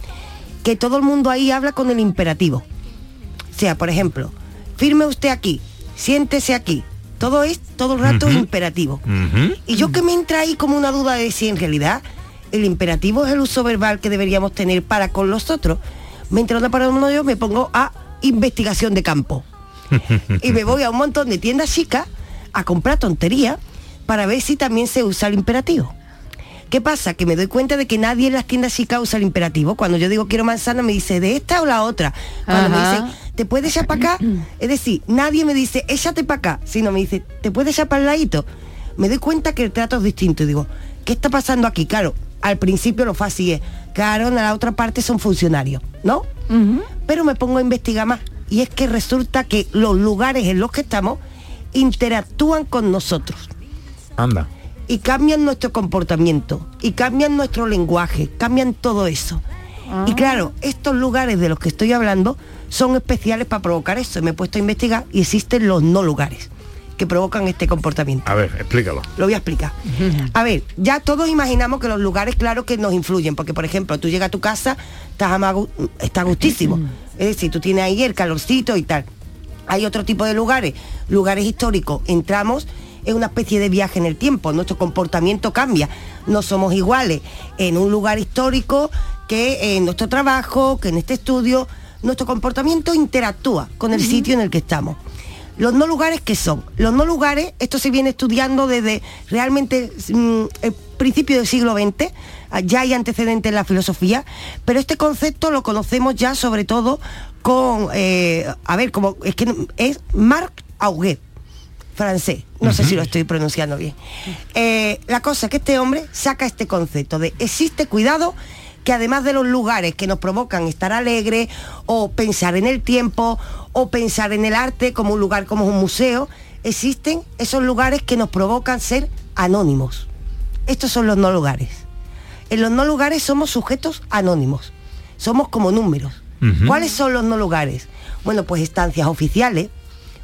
que todo el mundo ahí habla con el imperativo. O sea, por ejemplo, firme usted aquí, siéntese aquí. Todo es todo el rato Ujú. imperativo. Y yo que me entra ahí como una duda de si en realidad el imperativo es el uso verbal que deberíamos tener para con los otros. Me entra una paranoia, yo me pongo a investigación de campo. Y me voy a un montón de tiendas chicas a comprar tonterías para ver si también se usa el imperativo. ¿Qué pasa? Que me doy cuenta de que nadie en las tiendas chicas usa el imperativo. Cuando yo digo quiero manzana me dice de esta o la otra. Cuando Ajá. me dicen, ¿te puedes echar para acá? Es decir, nadie me dice, échate para acá, sino me dice, ¿te puedes echar para el ladito? Me doy cuenta que el trato es distinto y digo, ¿qué está pasando aquí? Claro, al principio lo fácil es, claro, en la otra parte son funcionarios, ¿no? Pero me pongo a investigar más y es que resulta que los lugares en los que estamos interactúan con nosotros Anda. y cambian nuestro comportamiento y cambian nuestro lenguaje, cambian todo eso. Y claro, estos lugares de los que estoy hablando son especiales para provocar esto. Me he puesto a investigar y existen los no lugares que provocan este comportamiento. A ver, explícalo. Lo voy a explicar. A ver, ya todos imaginamos que los lugares, claro que nos influyen, porque por ejemplo, tú llegas a tu casa, estás a magu- está gustísimo. Es decir, tú tienes ahí el calorcito y tal. Hay otro tipo de lugares, lugares históricos. Entramos en una especie de viaje en el tiempo, nuestro comportamiento cambia. No somos iguales en un lugar histórico que en nuestro trabajo, que en este estudio. Nuestro comportamiento interactúa con el sitio en el que estamos. Los no lugares, ¿qué son? Los no lugares, esto se viene estudiando desde realmente mm, el principio del siglo XX, ya hay antecedentes en la filosofía, pero este concepto lo conocemos ya sobre todo con, eh, a ver, como es que es Marc Auguet, francés, no sé si lo estoy pronunciando bien. Eh, la cosa es que este hombre saca este concepto de existe cuidado que además de los lugares que nos provocan estar alegre o pensar en el tiempo o pensar en el arte como un lugar como un museo, existen esos lugares que nos provocan ser anónimos. Estos son los no lugares. En los no lugares somos sujetos anónimos. Somos como números. ¿Cuáles son los no lugares? Bueno, pues estancias oficiales,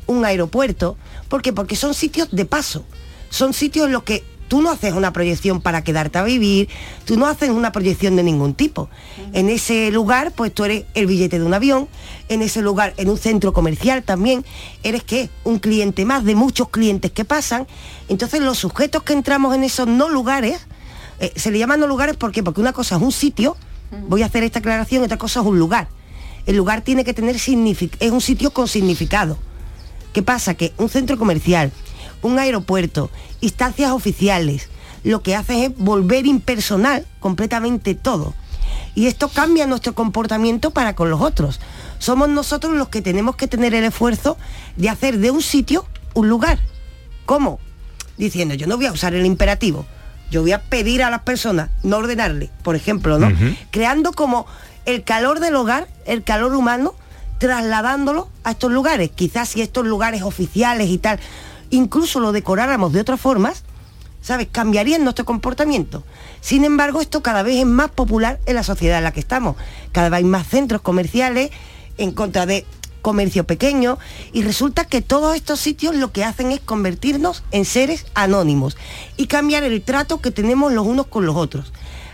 un aeropuerto. ¿Por qué? Porque son sitios de paso. Son sitios en los que tú no haces una proyección para quedarte a vivir, tú no haces una proyección de ningún tipo. En ese lugar, pues tú eres el billete de un avión, en ese lugar, en un centro comercial también, eres qué? Un cliente más de muchos clientes que pasan. Entonces los sujetos que entramos en esos no lugares, eh, se le llaman no lugares ¿por qué? porque una cosa es un sitio, voy a hacer esta aclaración, otra cosa es un lugar. El lugar tiene que tener significado, es un sitio con significado. ¿Qué pasa? Que un centro comercial, un aeropuerto, instancias oficiales, lo que hacen es volver impersonal completamente todo. Y esto cambia nuestro comportamiento para con los otros. Somos nosotros los que tenemos que tener el esfuerzo de hacer de un sitio un lugar. ¿Cómo? Diciendo, yo no voy a usar el imperativo, yo voy a pedir a las personas, no ordenarle, por ejemplo, ¿no? Creando como el calor del hogar, el calor humano, trasladándolo a estos lugares. Quizás si estos lugares oficiales y tal, incluso lo decoráramos de otras formas, ¿sabes? Cambiarían nuestro comportamiento. Sin embargo, esto cada vez es más popular en la sociedad en la que estamos. Cada vez hay más centros comerciales en contra de comercio pequeño y resulta que todos estos sitios lo que hacen es convertirnos en seres anónimos y cambiar el trato que tenemos los unos con los otros.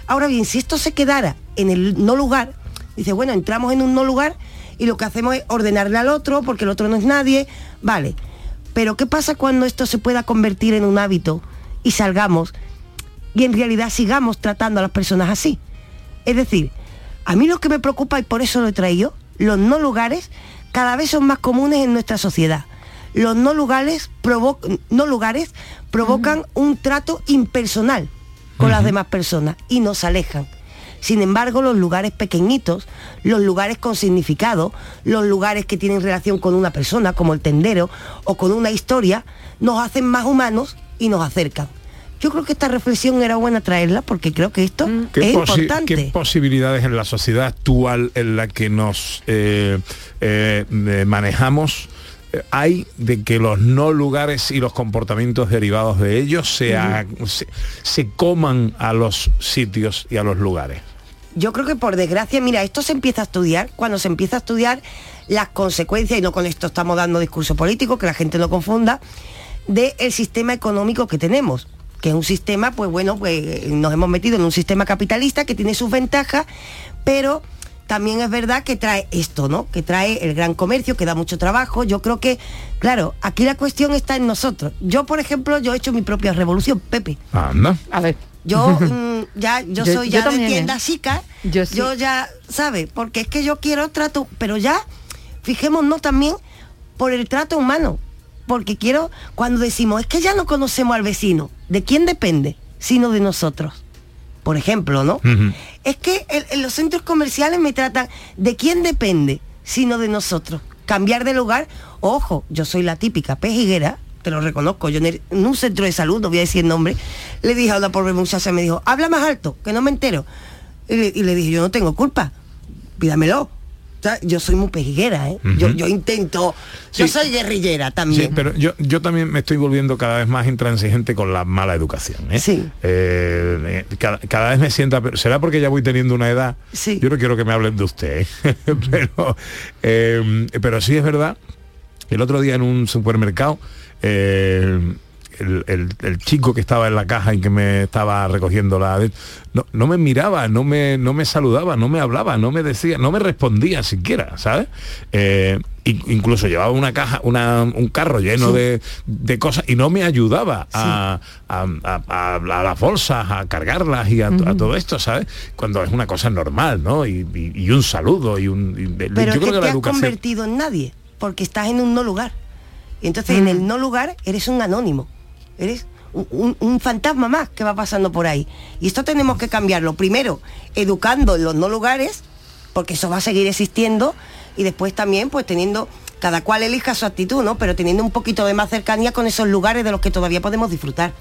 Ahora bien, si esto se quedara en el no lugar, dice, bueno, entramos en un no lugar y lo que hacemos es ordenarle al otro porque el otro no es nadie, vale. Pero ¿qué pasa cuando esto se pueda convertir en un hábito y salgamos y en realidad sigamos tratando a las personas así? Es decir, a mí lo que me preocupa y por eso lo he traído, los no lugares cada vez son más comunes en nuestra sociedad. Los no lugares, provo- no lugares provocan un trato impersonal con las demás personas y nos alejan. Sin embargo, los lugares pequeñitos, los lugares con significado, los lugares que tienen relación con una persona, como el tendero, o con una historia, nos hacen más humanos y nos acercan. Yo creo que esta reflexión era buena traerla porque creo que esto ¿Qué, es importante. qué posibilidades en la sociedad actual en la que nos eh, eh, eh, manejamos hay de que los no lugares y los comportamientos derivados de ellos se, se, se coman a los sitios y a los lugares? Yo creo que por desgracia, mira, esto se empieza a estudiar, cuando se empieza a estudiar las consecuencias, y no con esto estamos dando discurso político, que la gente no confunda, del sistema económico que tenemos que es un sistema, pues bueno, pues nos hemos metido en un sistema capitalista que tiene sus ventajas, pero también es verdad que trae esto, ¿no? Que trae el gran comercio, que da mucho trabajo. Yo creo que, claro, aquí la cuestión está en nosotros. Yo, por ejemplo, yo he hecho mi propia revolución, Pepe. Anda. A ver. Yo mm, ya, yo, Yo- soy yo ya de ¿eh? tienda chica. Yo sí. ya, ¿sabe? Porque es que yo quiero trato, pero ya, fijémonos también por el trato humano. Porque quiero, cuando decimos, es que ya no conocemos al vecino, ¿de quién depende? Sino de nosotros. Por ejemplo, ¿no? Es que en, en los centros comerciales me tratan, ¿de quién depende? Sino de nosotros. Cambiar de lugar, ojo, yo soy la típica pejiguera, te lo reconozco, yo en, el- en un centro de salud, no voy a decir el nombre, le dije a una pobre muchacha, me dijo, habla más alto, que no me entero. Y le, y le dije, yo no tengo culpa, pídamelo. Yo soy muy pejiguera, ¿eh? yo, yo intento, yo Sí. soy guerrillera Sí, también. pero yo, yo también me estoy volviendo cada vez más intransigente con la mala educación. ¿eh? Sí. Eh, eh, cada, cada vez me sienta... pero ¿Será porque ya voy teniendo una edad? Yo no quiero que me hablen de usted, ¿eh? pero, pero sí es verdad. El otro día en un supermercado, eh, el, el- el chico que estaba en la caja y que me estaba recogiendo la... No, no me miraba, no me, no me saludaba, no me hablaba, no me decía, no me respondía siquiera, ¿sabes? Eh, in- incluso llevaba una caja, una- un carro lleno Sí. de, de cosas y no me ayudaba a, a- a- a- a las bolsas, a cargarlas y a, a todo esto, ¿sabes? Cuando es una cosa normal, ¿no? Y, y- y un saludo y un... y- Pero yo es que creo que te la has educación... convertido en nadie, porque estás en un no lugar. Y entonces en el no lugar eres un anónimo, eres un, un- fantasma más que va pasando por ahí. Y esto tenemos que cambiarlo. Primero, educando en los no lugares, porque eso va a seguir existiendo, y después también pues teniendo, cada cual elija su actitud, ¿no? Pero teniendo un poquito de más cercanía con esos lugares de los que todavía podemos disfrutar.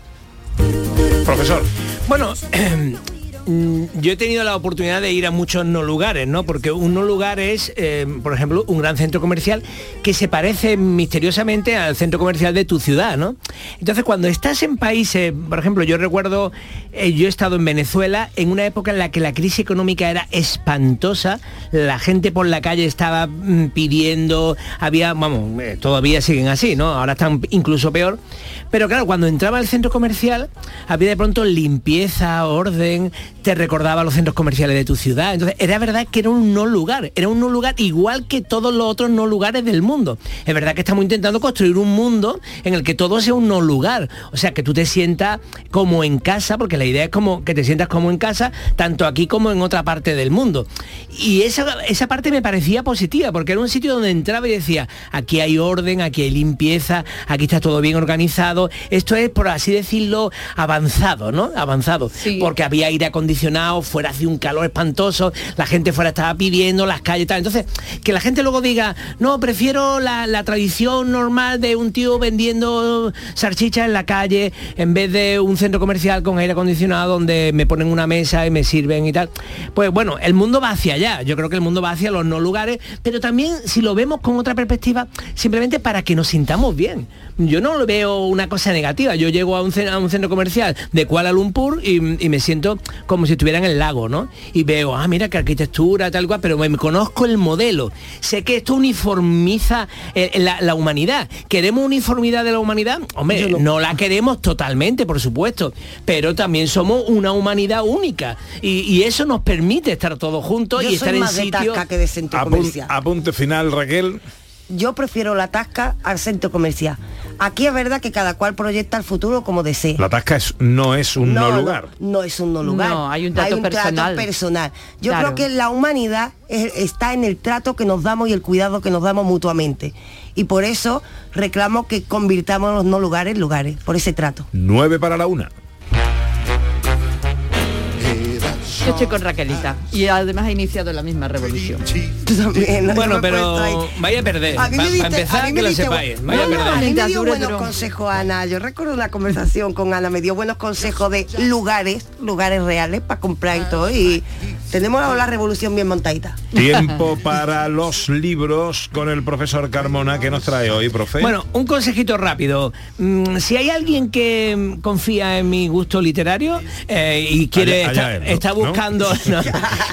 Profesor. Bueno, mm, yo he tenido la oportunidad de ir a muchos no lugares, ¿no? Porque un no lugar es, eh, por ejemplo, un gran centro comercial que se parece misteriosamente al centro comercial de tu ciudad, ¿no? Entonces, cuando estás en países, por ejemplo, yo recuerdo, eh, yo he estado en Venezuela en una época en la que la crisis económica era espantosa, la gente por la calle estaba mm, pidiendo, había, vamos, eh, todavía siguen así, ¿no? Ahora están incluso peor. Pero claro, cuando entraba al centro comercial, había de pronto limpieza, orden, te recordaba los centros comerciales de tu ciudad. Entonces, era verdad que era un no lugar, era un no lugar igual que todos los otros no lugares del mundo. Es verdad que estamos intentando construir un mundo en el que todo sea un no lugar. O sea, que tú te sientas como en casa, porque la idea es como que te sientas como en casa, tanto aquí como en otra parte del mundo. Y esa, esa parte me parecía positiva, porque era un sitio donde entraba y decía, aquí hay orden, aquí hay limpieza, aquí está todo bien organizado. Esto es, por así decirlo, avanzado, ¿no? Avanzado. Porque había aire acondicionado, fuera hacía un calor espantoso, la gente fuera estaba pidiendo, las calles y tal. Entonces, que la gente luego diga, no, prefiero la, tradición normal de un tío vendiendo salchichas en la calle en vez de un centro comercial con aire acondicionado donde me ponen una mesa y me sirven y tal. Pues bueno, el mundo va hacia allá. Yo creo que el mundo va hacia los no lugares, pero también si lo vemos con otra perspectiva, simplemente para que nos sintamos bien. Yo no lo veo una cosa negativa. Yo llego a un, ce- a un centro comercial de Kuala Lumpur y, y me siento como si estuviera en el lago, ¿no? Y veo, ah, mira qué arquitectura, tal cual, pero me, me conozco el modelo. Sé que esto uniformiza eh, la, la humanidad. ¿Queremos uniformidad de la humanidad? Hombre, no. la queremos totalmente, por supuesto, pero también somos una humanidad única. Y, y eso nos permite estar todos juntos Yo y soy estar en más de sitios... tasca que de centro Apun- comercial. apunte final, Raquel. Yo prefiero la tasca al centro comercial. Aquí es verdad que cada cual proyecta el futuro como desee. La tasca es, no es un no, lugar. No, es un no lugar. No, hay un trato personal. personal. Yo Claro. creo que la humanidad es- está en el trato que nos damos y el cuidado que nos damos mutuamente. Y por eso reclamo que convirtamos los no lugares en lugares, por ese trato. 9 para la una. Yo estoy con Raquelita y además ha iniciado la misma revolución. Bueno, pero vaya a perder. A mí me Para diste- a empezar, que lo sepáis. Vaya a No, no, perder. a mí me dio Dictadura buenos consejos Ana. Yo recuerdo una conversación con Ana, me dio buenos consejos de lugares, lugares reales para comprar y todo. Y tenemos la revolución bien montadita. Tiempo para los libros con el profesor Carmona que nos trae hoy, profe. Bueno, un consejito rápido. Mm, si hay alguien que mm, confía en mi gusto literario eh, y quiere Allá- allá está, él, ¿no? está ¿No? buscando no,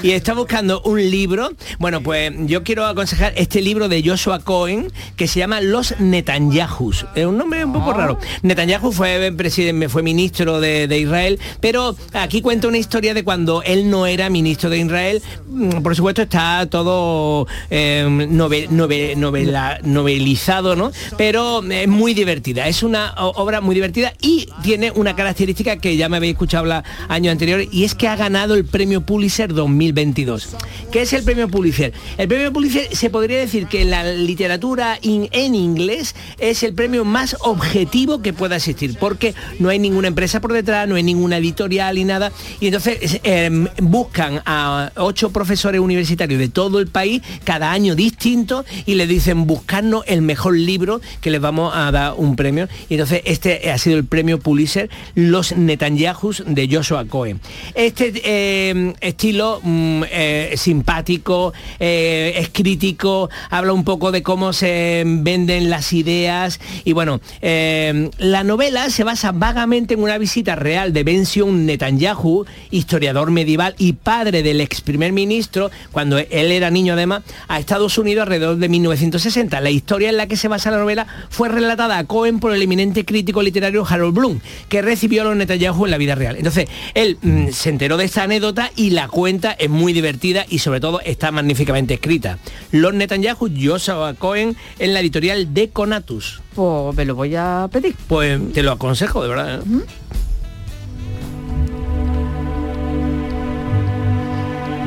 y está buscando un libro, bueno, pues yo quiero aconsejar este libro de Joshua Cohen que se llama Los Netanyahus. Es un nombre un poco raro. Netanyahu fue presidente, fue ministro de, de Israel, pero aquí cuenta una historia de cuando él no era ministro de Israel. Mm, Por supuesto está todo eh, nove- nove- novela- novelizado, ¿no? Pero es muy divertida. Es una obra muy divertida y tiene una característica que ya me habéis escuchado hablar años anteriores y es que ha ganado el premio Pulitzer 2022. ¿Qué es el premio Pulitzer? El premio Pulitzer se podría decir que la literatura in- en inglés es el premio más objetivo que pueda existir, porque no hay ninguna empresa por detrás, no hay ninguna editorial y nada, y entonces eh, buscan a, ocho profesores universitarios de todo el país, cada año distinto, y le dicen buscarnos el mejor libro que les vamos a dar un premio. Y entonces este ha sido el premio Pulitzer, Los Netanyahus de Joshua Cohen. Este eh, estilo mm, eh, simpático, eh, es crítico, habla un poco de cómo se venden las ideas y bueno, la novela se basa vagamente en una visita real de Benzion Netanyahu, historiador medieval y padre del ex primer ministro, cuando él era niño además, a Estados Unidos alrededor de 1960. La historia en la que se basa la novela fue relatada a Cohen por el eminente crítico literario Harold Bloom, que recibió a los Netanyahu en la vida real. Entonces, él mm, se enteró de esta anécdota y la cuenta es muy divertida y sobre todo está magníficamente escrita. Los Netanyahu, Joshua Cohen, en la editorial de Conatus. Pues me lo voy a pedir. Pues te lo aconsejo, de verdad. ¿eh?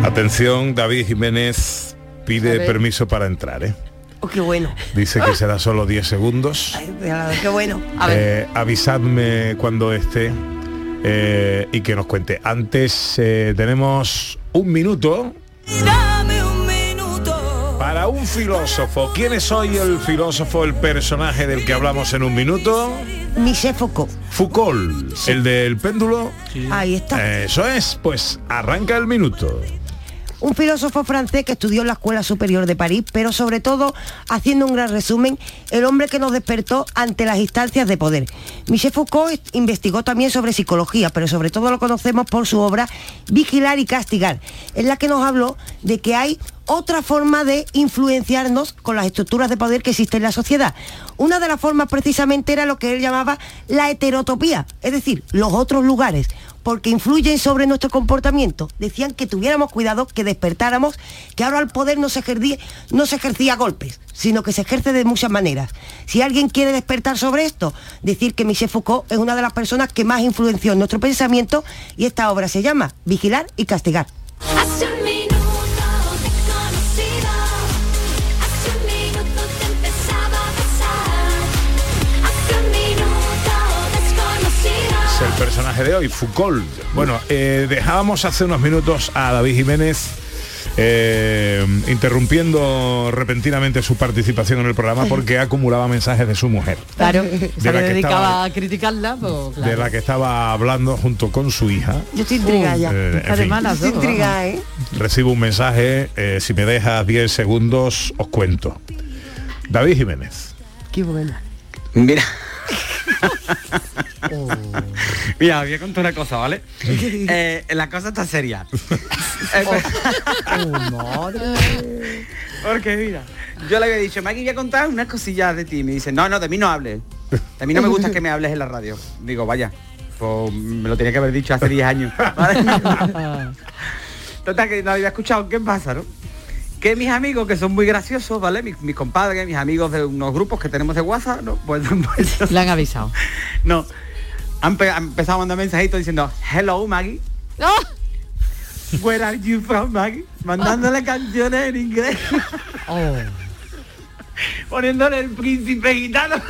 Atención, David Jiménez pide permiso para entrar, ¿eh? Oh, qué bueno. Dice que será solo 10 segundos. Qué bueno. A ver. Eh, avisadme cuando esté eh, y que nos cuente. Antes eh, tenemos un minuto para un filósofo. ¿Quién es hoy el filósofo, el personaje del que hablamos en un minuto? Michel Foucault. Foucault, el del péndulo. Ahí está. Eso es, pues arranca el minuto. Un filósofo francés que estudió en la Escuela Superior de París, pero sobre todo, haciendo un gran resumen, el hombre que nos despertó ante las instancias de poder. Michel Foucault est- investigó también sobre psicología, pero sobre todo lo conocemos por su obra Vigilar y Castigar, en la que nos habló de que hay otra forma de influenciarnos con las estructuras de poder que existen en la sociedad. Una de las formas precisamente era lo que él llamaba la heterotopía, es decir, los otros lugares, porque influyen sobre nuestro comportamiento. Decían que tuviéramos cuidado, que despertáramos, que ahora el poder no se ejercía, a golpes, sino que se ejerce de muchas maneras. Si alguien quiere despertar sobre esto, decir que Michel Foucault es una de las personas que más influenció en nuestro pensamiento y esta obra se llama Vigilar y Castigar. Personaje de hoy, Foucault. Bueno, eh, dejábamos hace unos minutos a David Jiménez eh, interrumpiendo repentinamente su participación en el programa porque acumulaba mensajes de su mujer. Claro, De se la le que dedicaba estaba- a criticarla, pues claro. de la que estaba hablando junto con su hija. Yo estoy intrigada ya. Eh, en fin, Estoy intrigada, ¿eh? recibo un mensaje, eh, si me dejas 10 segundos os cuento. David Jiménez. Qué bueno. Mira. Mira, voy a contar una cosa, ¿vale? Eh, la cosa está seria. Eh, Porque mira, yo le había dicho, Maggie, voy a contar unas cosillas de ti. Me dice, no, no, de mí no hables. De mí no me gusta que me hables en la radio. Digo, vaya, pues me lo tenía que haber dicho hace 10 años. ¿vale? Total, que no había escuchado. ¿Qué pasa, no? Que mis amigos, que son muy graciosos, ¿vale? Mis, mis compadres, mis amigos de unos grupos que tenemos de WhatsApp, ¿no? Pues, pues Le han avisado. no. Han, pe- han empezado a mandar mensajitos diciendo, hello Maggie. Where are you from, Maggie? Mandándole canciones en inglés. Poniéndole el príncipe gitano.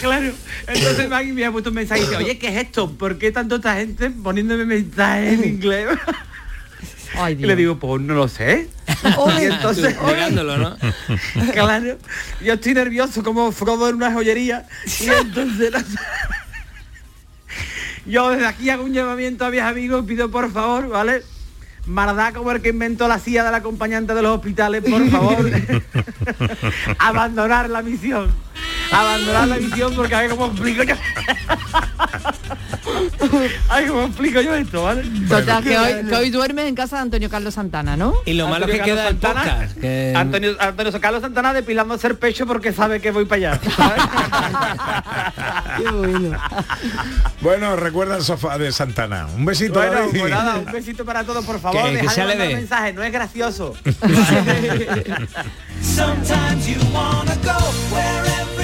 claro. Entonces Maggie me ha puesto un mensaje y dice, oye, ¿qué es esto? ¿Por qué tanto esta gente poniéndome mensajes en inglés? Y le digo, pues no lo sé. Y entonces, ¿no? claro, yo estoy nervioso como Frodo en una joyería. Y entonces yo desde aquí hago un llamamiento a mis amigos pido por favor vale Mardá como el que inventó la silla del acompañante de los hospitales por favor. Abandonar la misión abandonar la misión porque a ver cómo explico yo a ver cómo explico yo esto vale Total, que hoy, que hoy duermes en casa de Antonio Carlos Santana, ¿no? Y lo malo que queda el podcast. que- Antonio, Antonio Carlos Santana depilándose el pecho porque sabe que voy para allá. Bueno, recuerda el sofá de Santana. Un besito. Bueno, pues nada, un besito para todos, por favor. Que- que se mensajes, no es gracioso. Sometimes you wanna go where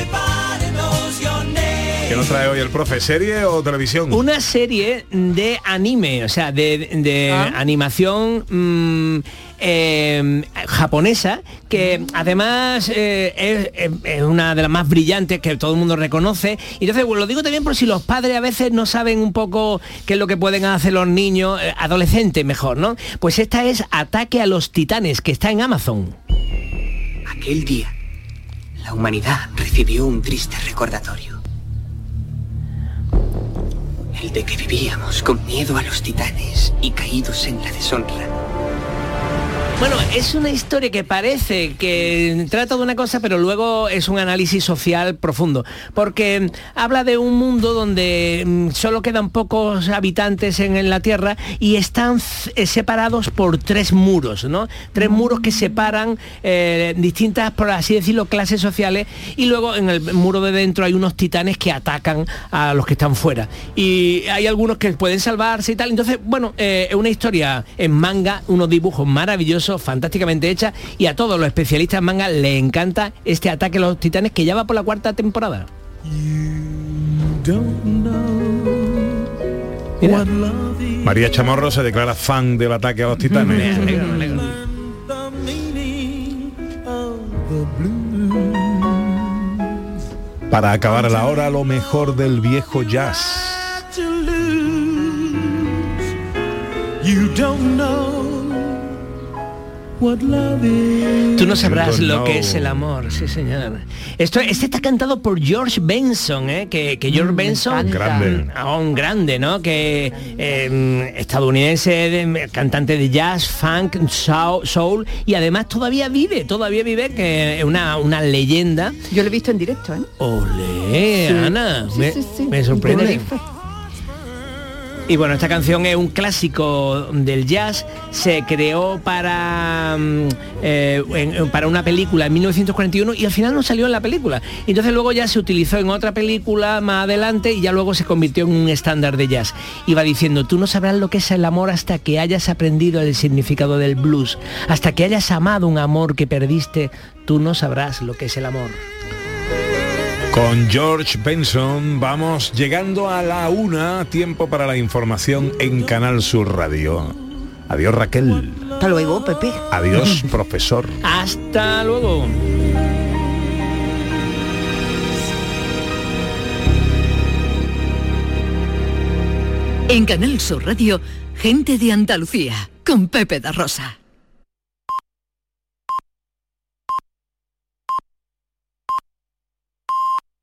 ¿Qué nos trae hoy el profe? ¿Serie o televisión? Una serie de anime, o sea, de, de animación mm, eh, japonesa, que además eh, es una de las más brillantes que todo el mundo reconoce. Y entonces, bueno, lo digo también por si los padres a veces no saben un poco qué es lo que pueden hacer los niños, eh, adolescentes mejor, ¿no? Pues esta es Ataque a los Titanes, que está en Amazon. Aquel día, la humanidad recibió un triste recordatorio. De que vivíamos con miedo a los titanes y caídos en la deshonra. Bueno, es una historia que parece que trata de una cosa, pero luego es un análisis social profundo, porque habla de un mundo donde mm, solo quedan pocos habitantes en, la Tierra y están eh, separados por tres muros, ¿no? Tres muros que separan eh, distintas, por así decirlo, clases sociales y luego en el muro de dentro hay unos titanes que atacan a los que están fuera. Y hay algunos que pueden salvarse y tal. Entonces, bueno, eh, es una historia en manga, unos dibujos maravillosos, fantásticamente hechas y a todos los especialistas en manga les encanta este ataque a los titanes que ya va por la cuarta temporada. Mira. María Chamorro se declara fan del ataque a los titanes. Para acabar la hora, lo mejor del viejo jazz. You don't know. Tú no sabrás lo que es el amor, sí señor. Esto, este está cantado por George Benson, ¿eh? que, que George Benson, Grande. ah, un grande, ¿no? Que eh, estadounidense, de- cantante de jazz, funk, soul, y además todavía vive, todavía vive, que es una, una leyenda. Yo lo he visto en directo, ¿eh? Olé, Sí. Ana, Sí, me, sí, sí. me sorprende. Tenerife. Y bueno, esta canción es un clásico del jazz, se creó para, mm, eh, para una película en 1941 y al final no salió en la película. Entonces luego ya se utilizó en otra película más adelante y ya luego se convirtió en un estándar de jazz. Iba diciendo, tú no sabrás lo que es el amor hasta que hayas aprendido el significado del blues, hasta que hayas amado un amor que perdiste, tú no sabrás lo que es el amor. Con George Benson vamos llegando a la una, tiempo para la información en Canal Sur Radio. Adiós Raquel. Hasta luego, Pepe. Adiós profesor. Hasta luego. En Canal Sur Radio, gente de Andalucía, con Pepe da Rosa.